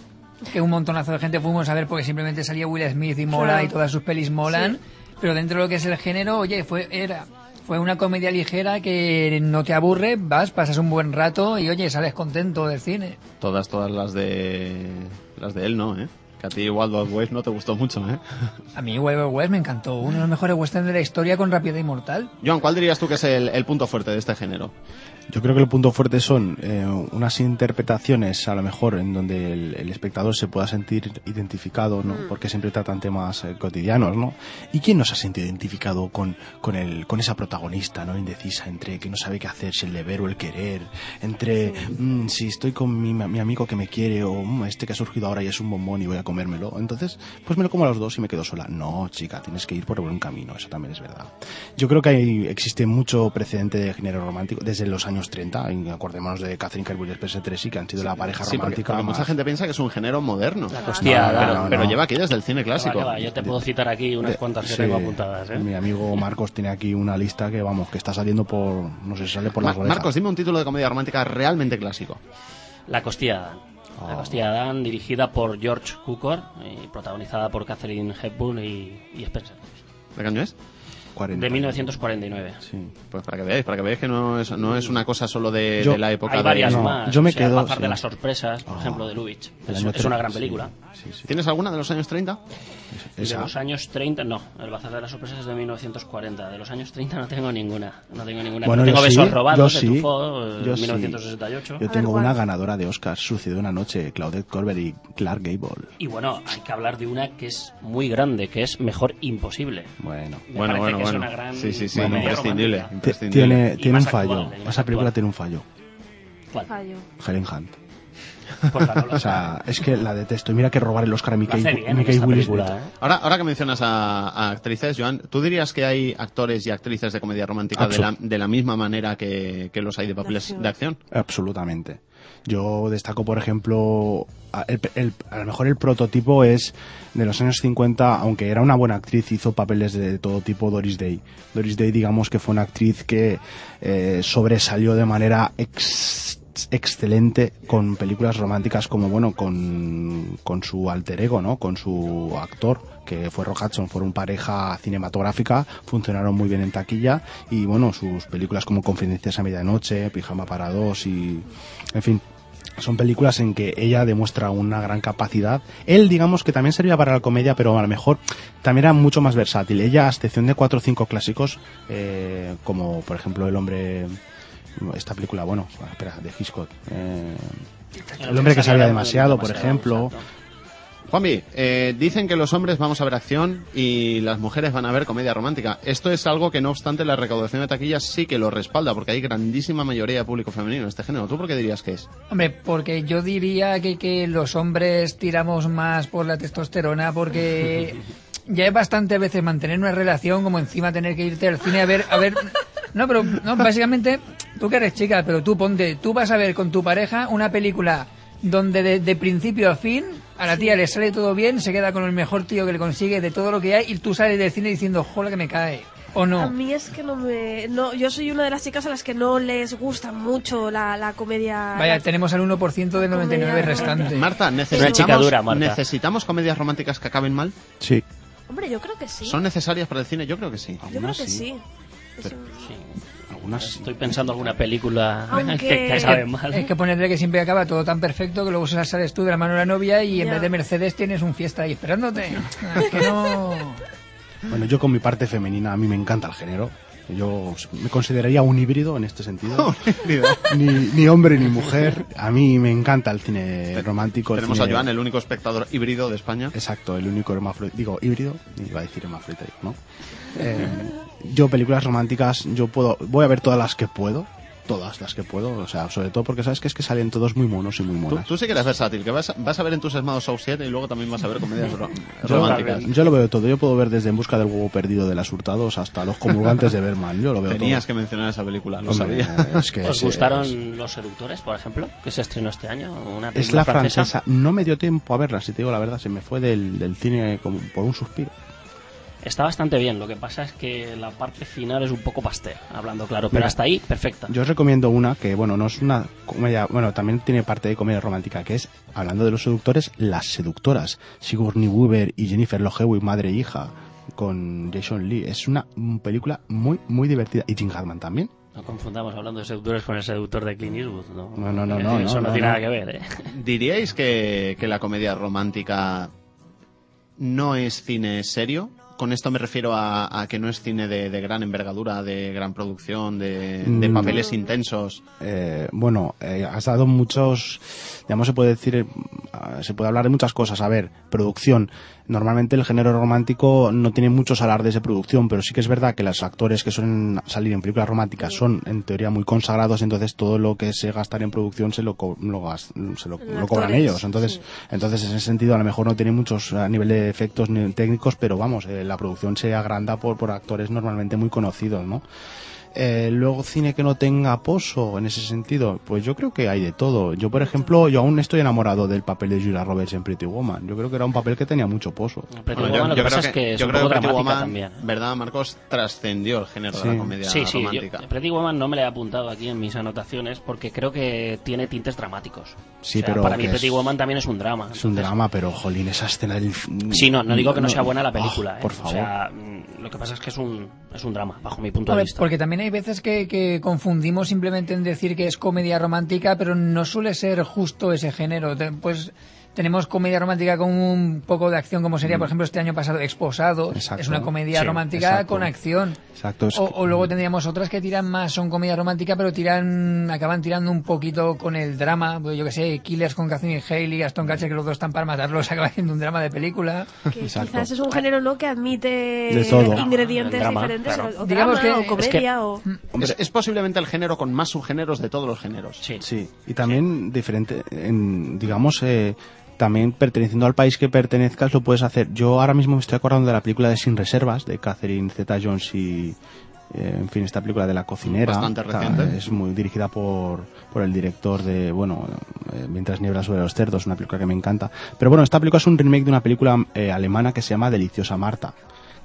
que un montonazo de gente fuimos a ver porque simplemente salía Will Smith y mola Claro. y todas sus pelis molan. Pero dentro de lo que es el género, oye, fue era fue una comedia ligera que no te aburre, vas, pasas un buen rato y oye, sales contento del cine. Todas, todas las de las de él, ¿no? ¿eh? Que a ti Wild Wild West no te gustó mucho, ¿eh? A mí Wild Wild West me encantó, uno de los mejores westerns de la historia con rapidez y mortal. Joan, ¿cuál dirías tú que es el, el punto fuerte de este género? Yo creo que el punto fuerte son eh, unas interpretaciones, a lo mejor, en donde el, el espectador se pueda sentir identificado, ¿no? Porque siempre tratan temas eh, cotidianos, ¿no? ¿Y quién no se ha sentido identificado con, con, el, con esa protagonista, ¿no? Indecisa, entre que no sabe qué hacer, si el deber o el querer, entre mm, si estoy con mi, mi amigo que me quiere o mm, este que ha surgido ahora y es un bombón y voy a comérmelo. Entonces, pues me lo como a los dos y me quedo sola. No, chica, tienes que ir por buen camino, eso también es verdad. Yo creo que hay, existe mucho precedente de género romántico desde los años 30. y Acordémonos de Catherine Kerr y Spencer Tracy, que han sido la pareja Sí, porque, romántica. porque más- mucha gente piensa que es un género moderno. La pero, No, no, pero no. lleva aquí desde el cine clásico. Yo te puedo citar aquí unas de- cuantas que sí, tengo apuntadas, ¿eh? Mi amigo Marcos tiene aquí una lista que, vamos, que está saliendo por. No sé, sale por las Ma- orejas. Marcos, dime un título de comedia romántica realmente clásico. La Costilla de Adán. La Oh. Costilla de Adán, dirigida por George Cukor y protagonizada por Catherine Hepburn y, y Spencer. ¿De qué año es? 40. De 1949. Sí. Pues para que veáis, para que veáis que no es, no es una cosa solo de, Yo- de la época Hay de- varias no, más. yo me o sea, quedo, Bazar sí. de las sorpresas, por Ah. ejemplo, de Lubitsch. Es, es una gran película. sí, sí. ¿Tienes alguna de los años 30? De los años 30, no. El Bazar de las Sorpresas es de 1940. De los años 30 no tengo ninguna. No tengo ninguna. Bueno, Pero tengo yo sí, besos robados yo de sí, Truffaut, eh, yo sí. 1968. Yo tengo una ganadora de Oscar, Sucedió una noche, Claudette Colbert y Clark Gable. Y bueno, hay que hablar de una que es muy grande, que es Mejor Imposible. Bueno. Me Bueno, parece bueno, que es bueno. una gran Sí, sí, sí, comedia imprescindible. imprescindible. Tiene, tiene un fallo. actual, más Esa película actual. tiene un fallo. ¿Cuál? Fallo. Helen Hunt. Pues la no lo O sea, es que la detesto. Y mira que robar el Oscar a Mickey, hace bien Mickey esta Will película, Smith. ¿eh? Ahora, ahora que mencionas a, a actrices, Joan, ¿tú dirías que hay actores y actrices de comedia romántica de la, de la misma manera que, que los hay de papeles acción. de acción? Absolutamente. Yo destaco, por ejemplo, a, el- el- a lo mejor el prototipo es de los años 50, aunque era una buena actriz, hizo papeles de todo tipo Doris Day. Doris Day, digamos que fue una actriz que eh, sobresalió de manera ex- excelente con películas románticas como, bueno, con, con su alter ego, ¿no? Con su actor, que fue Rock Hudson, fueron pareja cinematográfica, funcionaron muy bien en taquilla y, bueno, sus películas como Confidencias a Medianoche, Pijama para dos y, en fin, son películas en que ella demuestra una gran capacidad. Él, digamos que también servía para la comedia, pero a lo mejor también era mucho más versátil. Ella, a excepción de cuatro o cinco clásicos, eh, como por ejemplo El hombre. Esta película, bueno, espera, de Hitchcock. eh, el hombre que sabía demasiado, por ejemplo. Juanvi, eh, dicen que los hombres vamos a ver acción y las mujeres van a ver comedia romántica. Esto es algo que, no obstante, la recaudación de taquillas sí que lo respalda, porque hay grandísima mayoría de público femenino en este género. ¿Tú por qué dirías que es? Hombre, porque yo diría que, que los hombres tiramos más por la testosterona porque ya es bastante a veces mantener una relación como encima tener que irte al cine a ver, a ver, no, pero no, básicamente tú que eres chica, pero tú ponte, tú vas a ver con tu pareja una película donde de, de principio a fin a la tía le sale todo bien, se queda con el mejor tío que le consigue de todo lo que hay y tú sales del cine diciendo, joder que me cae. ¿O A no? mí es que no me... No, yo soy una de las chicas a las que no les gusta mucho la, la comedia... Vaya, la- tenemos al 1% del 99 restante. Marta, Una necesitamos, chica dura, Marta. necesitamos comedias románticas que acaben mal. Sí. Hombre, yo creo que sí. ¿Son necesarias para el cine? Yo creo que sí. Yo creo que sí. Pero- Algunas. Estoy pensando alguna película Aunque- que, acabe mal. Es que ponerle que siempre acaba todo tan perfecto que luego sales tú de la mano de la novia y en Ya. vez de Mercedes tienes un fiesta ahí esperándote. Es que no... Bueno, yo con mi parte femenina, a mí me encanta el género. Yo me consideraría un híbrido en este sentido. ni, ni hombre ni mujer. A mí me encanta el cine romántico. el Tenemos a Joan, el único espectador híbrido de España. Exacto, el único hermafrodita. Digo, híbrido, iba a decir hermafrodita, ¿no? Eh, yo, películas románticas, yo puedo. Voy a ver todas las que puedo. Todas las que puedo, o sea, sobre todo porque sabes que es que salen todos muy monos y muy Tú, monas. tú sí que eres versátil, que vas, a- vas a ver entusiasmados Show 7 y luego también vas a ver comedias ro- Yo, románticas. yo lo veo todo. Yo puedo ver desde En busca del huevo perdido de las Hurtados hasta Los comulgantes de Berman. Yo lo veo Tenías todo. que mencionar esa película, lo Hombre, sabía. Es que ¿Os es- gustaron es- Los Seductores, por ejemplo? Que se estrenó este año. Una Es película la francesa. No me dio tiempo a verla, si te digo la verdad. Se me fue del, del cine como por un suspiro. Está bastante bien. Lo que pasa es que la parte final es un poco pastel, hablando claro. Pero Mira, hasta ahí, perfecta. Yo os recomiendo una que, bueno, no es una comedia, bueno, también tiene parte de comedia romántica, que es, hablando de los seductores, Las Seductoras. Sigourney Weaver y Jennifer Love Hewitt, madre e hija, con Jason Lee. Es una película muy, muy divertida. Y Jim Hackman también. No confundamos hablando de seductores con el seductor de Clint Eastwood. No, No, no, no, no, Eso no, no, no, tiene no. nada que ver, ¿eh? ¿Diríais que, que la comedia romántica no es cine serio? Con esto me refiero a, a que no es cine de, de gran envergadura, de gran producción, de, de Mm. papeles intensos. Eh, bueno, eh, has dado muchos, digamos, se puede decir, eh, se puede hablar de muchas cosas. A ver, producción. Normalmente el género romántico no tiene muchos alardes de producción, pero sí que es verdad que los actores que suelen salir en películas románticas son en teoría muy consagrados, entonces todo lo que se gastan en producción se lo, co- lo se lo, lo cobran ellos. Entonces, entonces en ese sentido a lo mejor no tiene muchos a nivel de efectos ni técnicos, pero vamos, eh, la producción se agranda por, por actores normalmente muy conocidos, ¿no? Eh, luego cine que no tenga pozo en ese sentido, pues yo creo que hay de todo. Yo, por ejemplo, yo aún estoy enamorado del papel de Julia Roberts en Pretty Woman. Yo creo que era un papel que tenía mucho pozo. Pretty Bueno, Woman, lo que pasa es que es yo un creo poco que dramática Woman, también. ¿verdad, Marcos? Trascendió el género de Sí. la comedia Sí, sí, yo, romántica. Pretty Woman no me la he apuntado aquí en mis anotaciones porque creo que tiene tintes dramáticos. Sí, O sea, pero para mí es- Pretty Woman también es un drama. Es un entonces- drama, pero jolín, esa escena del... Sí, no, no digo que no sea buena la película. Oh, ¿eh? por O favor. sea, mm, lo que pasa es que es un, es un drama, bajo mi punto de Hombre, vista. porque también hay veces que, que confundimos simplemente en decir que es comedia romántica, pero no suele ser justo ese género. Pues tenemos comedia romántica con un poco de acción, como sería, por ejemplo, este año pasado, Exposados. Mm. Exacto. Es una comedia Sí, romántica exacto. con acción. Exacto, es O, o luego tendríamos otras que tiran más, son comedia romántica, pero tiran, acaban tirando un poquito con el drama. Pues yo que sé, Killers con Catherine Haley, Aston Catcher, que los dos están para matarlos, acaba siendo un drama de película. Que Exacto. quizás es un género no que admite ingredientes drama, diferentes claro. o, o Digamos drama, que- o es comedia o Es, es posiblemente el género con más subgéneros de todos los géneros. Sí. Sí, y también diferente, en, digamos, eh, también perteneciendo al país que pertenezcas lo puedes hacer. Yo ahora mismo me estoy acordando de la película de Sin Reservas, de Catherine Zeta-Jones y, eh, en fin, esta película de la cocinera. Bastante Está- reciente. Es muy dirigida por, por el director de, bueno, eh, Mientras niebla sobre los cerdos, una película que me encanta. Pero bueno, esta película es un remake de una película eh, alemana que se llama Deliciosa Marta,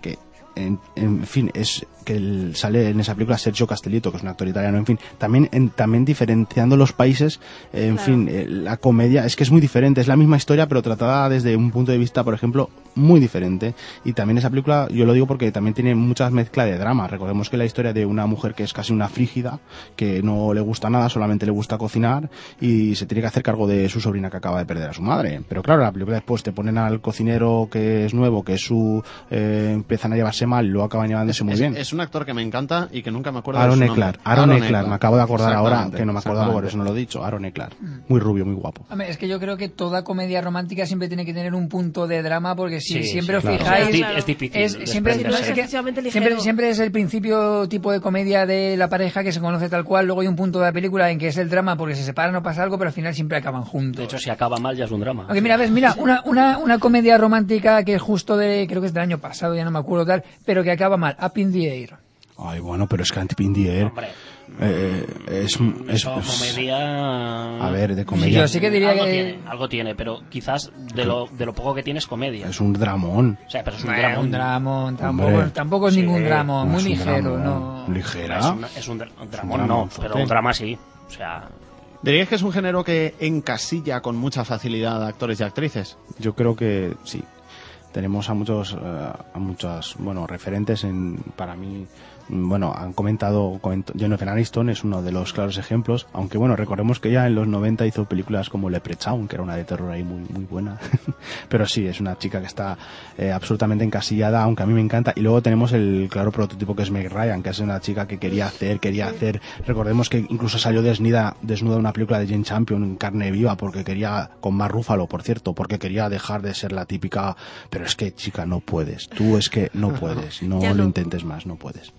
que en, en fin, es que el- sale en esa película Sergio Castellito, que es un actor italiano, en fin, también en- también diferenciando los países, eh, en Claro. fin, eh, la comedia es que es muy diferente, es la misma historia, pero tratada desde un punto de vista, por ejemplo, muy diferente. Y también esa película, yo lo digo porque también tiene muchas mezclas de drama. Recordemos que la historia de una mujer que es casi una frígida, que no le gusta nada, solamente le gusta cocinar y se tiene que hacer cargo de su sobrina que acaba de perder a su madre. Pero claro, la película después te ponen al cocinero que es nuevo, que es su, eh, empiezan a llevarse mal y luego acaba llevándose muy es, bien. es un actor que me encanta y que nunca me acuerdo Aaron de su Eclar, nombre. Aaron Eclar, me acabo de acordar ahora que no me acordaba, por eso no lo he dicho. Aaron Eclar, muy rubio, muy guapo. Hombre, es que yo creo que toda comedia romántica siempre tiene que tener un punto de drama porque si Sí, siempre sí, os claro. fijáis Es di- es difícil es- siempre, es que Excesivamente siempre, ligero. siempre es el principio tipo de comedia de la pareja que se conoce tal cual luego hay un punto de la película en que es el drama porque se separan o pasa algo pero al final siempre acaban juntos De hecho, si acaba mal ya es un drama. Aunque mira, ves, mira, una, una, una comedia romántica que es justo de, creo que es del año pasado, ya no me acuerdo tal, pero que acaba mal, Up in the Air. Ay, bueno, pero es que Antipin Dier Hombre, eh, es, es, comedia... A ver, de comedia. Yo sí que diría algo que- Tiene, algo tiene, pero quizás de lo, de lo poco que tiene es comedia. es un dramón. O sea, pero es un Bueno, drama. un dramón, tampoco, tampoco es Sí, ningún drama, no muy ligero, dramón. no. Ligera. Es un, es un, dra- un dramón, no, pero un drama sí. O sea, ¿Diríais que es un género que encasilla con mucha facilidad a actores y actrices? Yo creo que sí. Tenemos a muchos, eh, a muchos, bueno, referentes en, para mí, bueno, han comentado, comentó- Jennifer Aniston es uno de los claros ejemplos, aunque bueno, recordemos que ya en los 90 hizo películas como Leprechaun, que era una de terror ahí muy, muy buena. Pero sí, es una chica que está eh, absolutamente encasillada, aunque a mí me encanta. Y luego tenemos el claro prototipo que es Meg Ryan, que es una chica que quería hacer, quería hacer. Recordemos que incluso salió desnuda, desnuda una película de Jane Champion en carne viva, porque quería, con más Rúfalo, por cierto, porque quería dejar de ser la típica. Pero es que, chica, no puedes. Tú es que no puedes. No Ya lo no. intentes más, no puedes.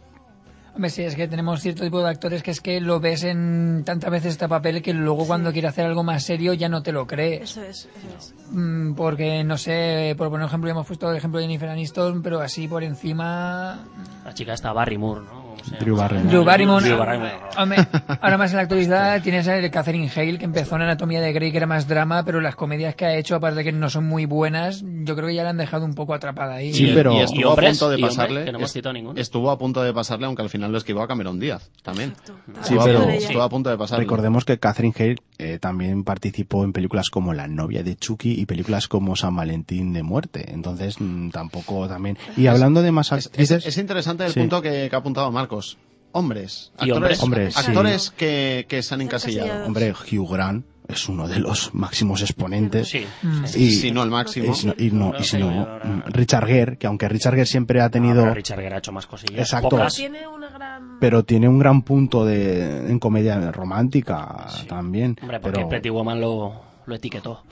Hombre, sí, es que tenemos cierto tipo de actores que es que lo ves en tantas veces este papel que luego cuando quiere hacer algo más serio ya no te lo crees. Eso es, eso es. Mm, Porque, no sé, por poner un ejemplo, ya hemos puesto el ejemplo de Jennifer Aniston, pero así por encima... la chica está Barrymore, ¿no? ¿Cómo se llama? Drew Barrymore. Drew Barrymore. Drew Barrymore. Hombre, ahora más en la actualidad tienes a Catherine Hale, que empezó en Anatomía de Grey, que era más drama, pero las comedias que ha hecho, aparte de que no son muy buenas, yo creo que ya la han dejado un poco atrapada ahí. Sí, pero- y ¿Y estuvo hombres? a punto de pasarle. Que no hemos citado ninguno. Estuvo a punto de pasarle, aunque al final lo esquivó a Cameron Díaz también. Sí, Estuvo, pero- a, punto- estuvo a punto de pasarle. Recordemos que Catherine Hale eh, también participó en películas como La novia de Chucky y películas como San Valentín de muerte. Entonces, mm, tampoco también. Y hablando de más Es, es- actrices. es interesante el Sí. punto que, que ha apuntado Marcos. Hombres. ¿Y Actores, hombres? Sí. actores que, que se han encasillado. encasillados. Hombre, Hugh Grant es uno de los máximos exponentes. Sí. Mm. Y, Si no el máximo. y si no, y no- y si no, mm, Richard Gere, que aunque Richard Gere siempre ha tenido, Ahora Richard Gere ha hecho más cosillas. Exacto. Pocas. Tiene una gran... pero tiene un gran punto de en comedia romántica también. Hombre, porque pero, Pretty Woman lo, lo etiquetó.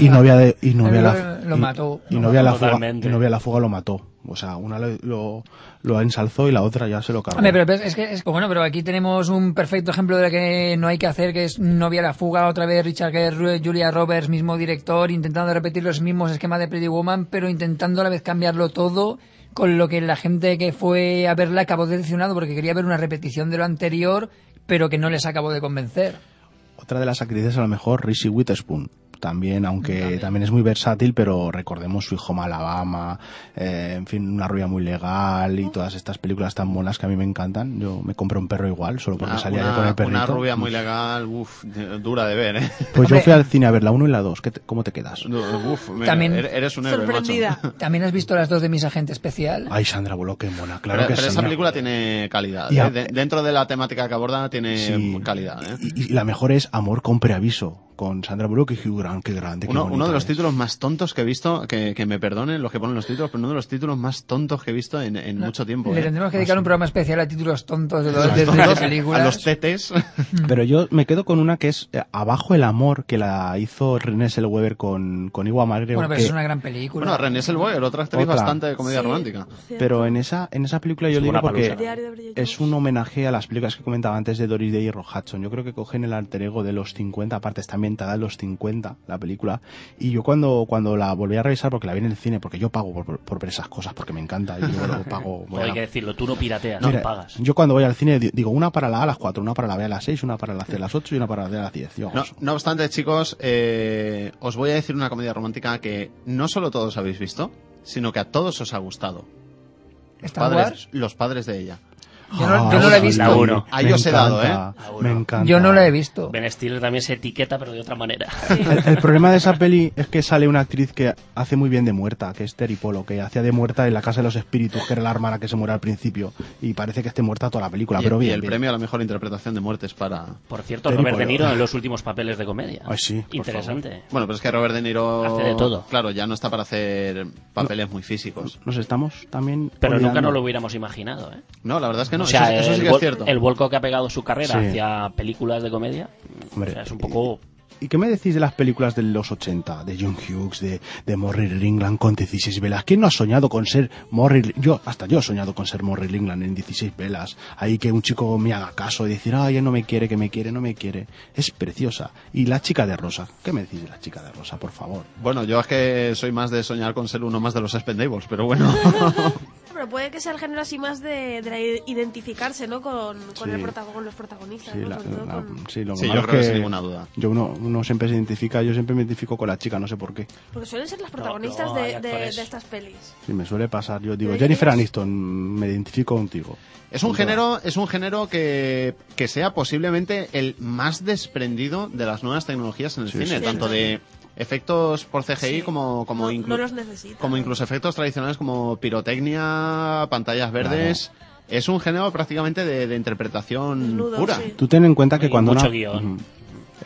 y, y novia de y novia Lo- la, lo y- mató. y Lo novia la fuga y novia la fuga lo mató o sea una lo, lo, lo ensalzó y la otra ya se lo cargó Hombre, pero ves, es que es bueno, pero aquí tenemos un perfecto ejemplo de lo que no hay que hacer, que es Novia la fuga, otra vez Richard Gere, Julia Roberts, mismo director, intentando repetir los mismos esquemas de Pretty Woman, pero intentando a la vez cambiarlo todo, con lo que la gente que fue a verla acabó decepcionado porque quería ver una repetición de lo anterior, pero que no les acabó de convencer. Otra de las actrices a lo mejor Reese Witherspoon también, aunque también. es muy versátil, pero recordemos su hijo Alabama, eh, en fin, una rubia muy legal y todas estas películas tan monas que a mí me encantan. Yo me compré un perro igual, solo porque Una, salía una- yo con el perrito. una rubia muy legal, uf, de- dura de ver, ¿eh? Pues yo fui al cine a ver la 1 y la 2. ¿Cómo te quedas? Uf, mira, También- er- eres un héroe, Sorprendida. macho. También has visto las dos de mis agentes especial. Ay, Sandra Bullock, qué mona, claro pero que pero sí. esa película tiene calidad. Y ¿eh? De- dentro de la temática que aborda tiene Sí. calidad. ¿eh? Y, y la mejor es Amor con preaviso, con Sandra Bullock y Hugh Grant, qué grande, qué Uno, de los es. títulos más tontos que he visto, que, que me perdonen los que ponen los títulos, pero uno de los títulos más tontos que he visto en, en mucho tiempo. Le ¿eh? tendremos que dedicar un programa especial a títulos tontos de, de, de- películas. a los tetes. Pero yo me quedo con una que es eh, Abajo el amor, que la hizo René Zellweger con, con Iwa McGregor. Bueno, pero que- es una gran película. Bueno, René Zellweger, otra actriz Otra. bastante de comedia Sí. romántica. Pero en esa, en esa película yo Es le digo porque es un homenaje a las películas que comentaba antes de Doris Day y Rock Hudson. Yo creo que cogen el alter ego de los 50, aparte está ambientada en los 50, la película. Y yo cuando, cuando la volví a revisar, porque la vi en el cine, porque yo pago por, por ver esas cosas, porque me encanta, y yo lo pago. a- hay que decirlo, tú no pirateas, Mira, no pagas. Yo cuando voy al cine di- digo una para la A a las 4, una para la B a las 6, una para la C a las 8 y una para la D a las 10. Yo No, no obstante, chicos, eh, os voy a decir una comedia romántica que no solo todos habéis visto, sino que a todos os ha gustado. Los ¿Star padres, los padres de ella. Yo no, Ah, yo no la he visto. La uno. Ahí Me os he dado, ¿eh? Me encanta. Yo no la he visto. Ben Stiller también se etiqueta, pero de otra manera. El, el problema de esa peli es que sale una actriz que hace muy bien de muerta, que es Terry Polo, que hacía de muerta en La Casa de los Espíritus, que era la hermana que se muere al principio. Y parece que esté muerta toda la película, y, pero y bien. el bien. premio a la mejor interpretación de muertes para... Por cierto, Terry Robert De Polo. Niro en los últimos papeles de comedia. Ay, sí, Interesante. Bueno, pero es que Robert De Niro... Hace de todo. Claro, ya no está para hacer papeles muy físicos. Nos estamos también. Pero nunca olvidando. nos lo hubiéramos imaginado, ¿eh? No, la verdad es que no. o sea, eso, eso sí el, que es cierto. el vuelco que ha pegado su carrera Sí. hacia películas de comedia Hombre, o sea, es un poco... ¿Y qué me decís de las películas de los 80? De John Hughes, de, de Morrie Ringland con 16 velas. ¿Quién no ha soñado con ser Morrie Yo, hasta yo he soñado con ser Morrie Ringland en 16 velas. Ahí que un chico me haga caso y decir, ay, él no me quiere, que me quiere, no me quiere. Es preciosa. Y la chica de rosa. ¿Qué me decís de la chica de rosa, por favor? Bueno, yo es que soy más de soñar con ser uno más de los Spendables, pero bueno. Pero puede que sea el género así más de, identificarse, ¿no? Con, con, Sí. el protago- con los protagonistas, Sí, ¿no? la- Sobre todo la- con- sí, lo Sí, yo es creo que que sin ninguna duda. Yo uno, uno siempre se identifica, yo siempre me identifico con la chica, no sé por qué. Porque suelen ser las protagonistas no, de- estas pelis. Sí, me suele pasar. Yo digo, ¿De Jennifer? Aniston, me identifico contigo. Es un género, es un género que, que sea posiblemente el más desprendido de las nuevas tecnologías en el Sí, cine, sí, tanto sí. de efectos por CGI Sí. como como no, inclu- no los necesita. como incluso efectos tradicionales como pirotecnia, pantallas verdes. Es un género prácticamente de, de interpretación Desnudo, pura. sí. Tú ten en cuenta que cuando mucho una, guion.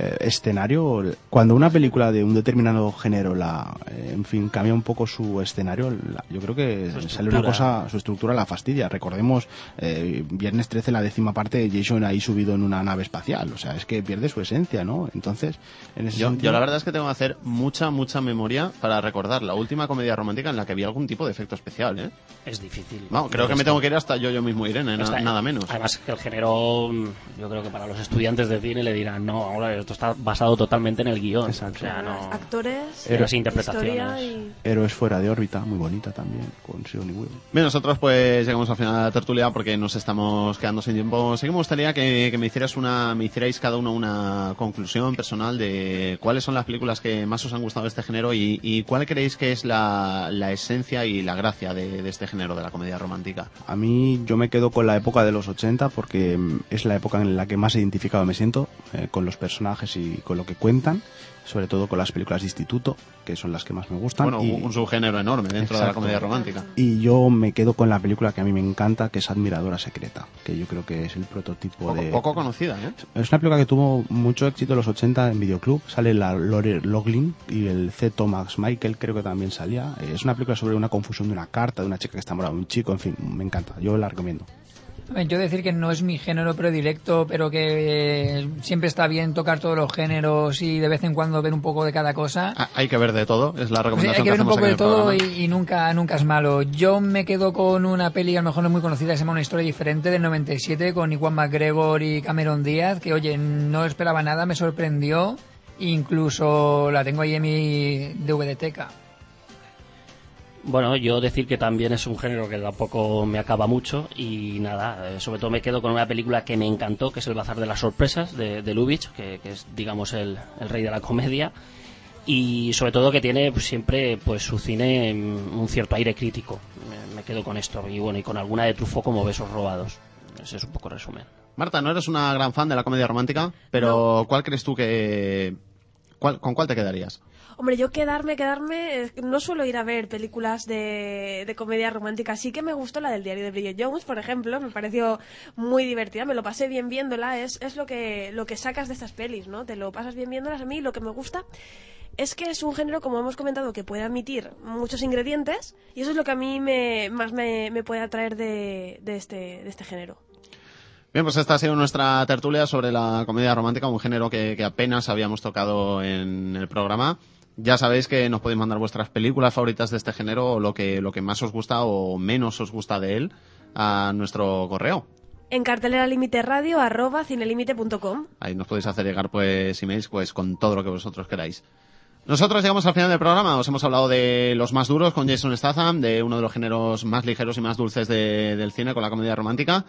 Eh, escenario, cuando una película de un determinado género, la, eh, en fin, cambia un poco su escenario, la- yo creo que Su sale una cosa, su estructura la fastidia. Recordemos, eh, Viernes 13, la décima parte, Jason ahí subido en una nave espacial, o sea, es que pierde su esencia, ¿no? Entonces, en ese Yo, sentido- yo la verdad es que tengo que hacer mucha, mucha memoria para recordar la última comedia romántica en la que vi algún tipo de efecto especial, ¿eh? Es difícil. Vamos, creo que me tengo que ir hasta yo, yo mismo Irene, na- nada menos. Además que el género, yo creo que para los estudiantes de cine le dirán, no, ahora esto está basado totalmente en el guion. Exacto. O sea, no... Actores, Pero las interpretaciones. y... Héroes fuera de órbita, muy bonita también, con Sigourney Weaver. Bien, nosotros pues llegamos al final de la tertulia porque nos estamos quedando sin tiempo. Sí que me gustaría que, que me hicieras una, me hicierais cada uno una conclusión personal de cuáles son las películas que más os han gustado de este género y, y cuál creéis que es la, la esencia y la gracia de, de este género de la comedia romántica. A mí yo me quedo con la época de los 80 porque es la época en la que más identificado me siento eh, con los personajes y con lo que cuentan, sobre todo con las películas de instituto, que son las que más me gustan. Bueno, y, un subgénero enorme dentro de la comedia romántica. y yo me quedo con la película que a mí me encanta, que es Admiradora Secreta, que yo creo que es el prototipo Poco, de... poco conocida, ¿eh? Es una película que tuvo mucho éxito en los 80 en videoclub. Sale la Lore Loughlin y el C. Thomas Michael, creo que también salía. Eh, Es una película sobre una confusión de una carta, de una chica que está enamorada de un chico. En fin, me encanta. Yo la recomiendo. Yo decir que no es mi género predilecto, pero que eh, siempre está bien tocar todos los géneros y de vez en cuando ver un poco de cada cosa. Ah, Hay que ver de todo, es la recomendación hay que ver un poco de todo y, y nunca, nunca es malo. Yo me quedo con una peli, a lo mejor no es muy conocida, se llama Una historia diferente, del 97, con Iwan McGregor y Cameron Díaz, que oye, no esperaba nada, me sorprendió, incluso la tengo ahí en mi DVDteca. Bueno, yo decir que también es un género que tampoco me acaba mucho y nada, eh, sobre todo me quedo con una película que me encantó, que es El Bazar de las Sorpresas de, de Lubitsch, que, que es, digamos, el, el rey de la comedia y sobre todo que tiene pues, siempre pues su cine un cierto aire crítico. Me, me quedo con esto y bueno, y con alguna de Truffaut como Besos robados. Ese es un poco el resumen. Marta, no eres una gran fan de la comedia romántica, pero ¿cuál crees tú que... cuál- ¿Con cuál te quedarías? Hombre, yo quedarme, quedarme, eh, no suelo ir a ver películas de, de comedia romántica. Sí que me gustó la del diario de Bridget Jones, por ejemplo, me pareció muy divertida, me lo pasé bien viéndola, es, es lo que lo que sacas de estas pelis, ¿no? Te lo pasas bien viéndolas. A mí lo que me gusta es que es un género, como hemos comentado, que puede admitir muchos ingredientes y eso es lo que a mí me, más me, me puede atraer de, de, este, de este género. Bien, pues esta ha sido nuestra tertulia sobre la comedia romántica, un género que, que apenas habíamos tocado en el programa. Ya sabéis que nos podéis mandar vuestras películas favoritas de este género o lo que, lo que más os gusta o menos os gusta de él a nuestro correo. En cartelera límite radio arroba cinelimite.com. Ahí nos podéis hacer llegar pues emails pues con todo lo que vosotros queráis. Nosotros llegamos al final del programa. Os hemos hablado de los más duros con Jason Statham, de uno de los géneros más ligeros y más dulces de- del cine con la comedia romántica.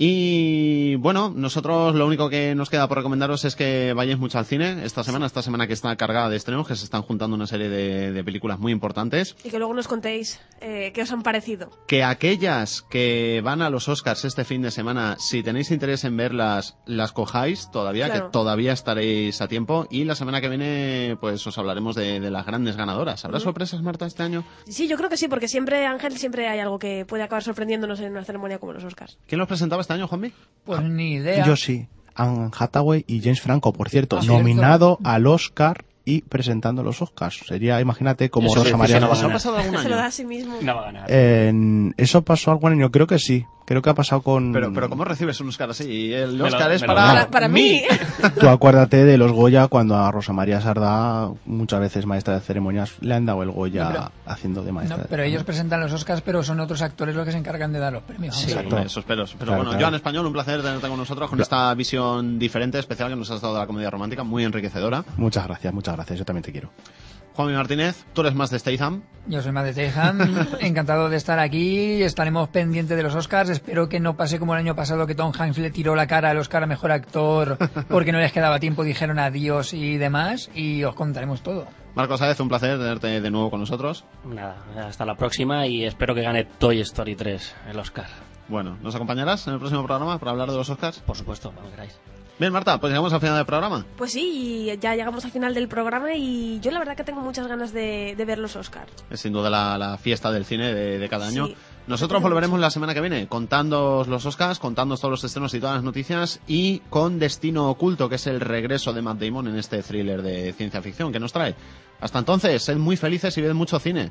Y bueno, nosotros lo único que nos queda por recomendaros es que vayáis mucho al cine esta semana, esta semana que está cargada de estrenos, que se están juntando una serie de, de películas muy importantes. Y que luego nos contéis eh, qué os han parecido. Que aquellas que van a los Oscars este fin de semana, si tenéis interés en verlas, las cojáis todavía, Claro. que todavía estaréis a tiempo. Y la semana que viene, pues os hablaremos de, de las grandes ganadoras. ¿Habrá sorpresas, Marta, este año? Sí, yo creo que sí, porque siempre, Ángel, siempre hay algo que puede acabar sorprendiéndonos en una ceremonia como los Oscars. ¿Quién los presentaba este año, Juanmi? Pues ni idea. Yo sí. Anne Hathaway y James Franco, por cierto, Ah, cierto. nominado al Oscar y presentando los Oscars. Sería, imagínate, como Eso Rosa María. eso no va a pasado algún Se lo da año. a sí mismo. No va a ganar. En- eso pasó algún año, creo que sí. Creo que ha pasado con. Pero, pero ¿cómo recibes un Oscar así? El lo- Oscar es para. Para, para mí. Tú acuérdate de los Goya cuando a Rosa María Sardá, muchas veces maestra de ceremonias, le han dado el Goya No, pero- haciendo de maestra. No, de pero ellos presentan los Oscars, pero son otros actores los que se encargan de dar los premios. Sí, Exacto. hombre, eso espero. Pero Claro, bueno, claro. Joan Español, un placer tenerte con nosotros con esta visión diferente, especial que nos has dado de la comedia romántica, muy enriquecedora. Muchas gracias, muchas gracias. Yo también te quiero. Juanmi Martínez, tú eres más de Statham. Yo soy más de Tejan, encantado de estar aquí, estaremos pendientes de los Oscars, espero que no pase como el año pasado que Tom Hanks le tiró la cara al Oscar a Mejor Actor porque no les quedaba tiempo, dijeron adiós y demás, y os contaremos todo. Marcos Sáez, un placer tenerte de nuevo con nosotros. Nada, hasta la próxima y espero que gane Toy Story 3 el Oscar. Bueno, ¿nos acompañarás en el próximo programa para hablar de los Oscars? Por supuesto, cuando queráis. Bien, Marta, pues llegamos al final del programa. Pues sí, ya llegamos al final del programa y yo la verdad que tengo muchas ganas de, de ver los Oscars. Es sin duda la, la fiesta del cine de, de cada año. Sí. Nosotros volveremos la semana que viene contando los Oscars, contando todos los estrenos y todas las noticias y con Destino Oculto, que es el regreso de Matt Damon en este thriller de ciencia ficción que nos trae. Hasta entonces, sed muy felices y ved mucho cine.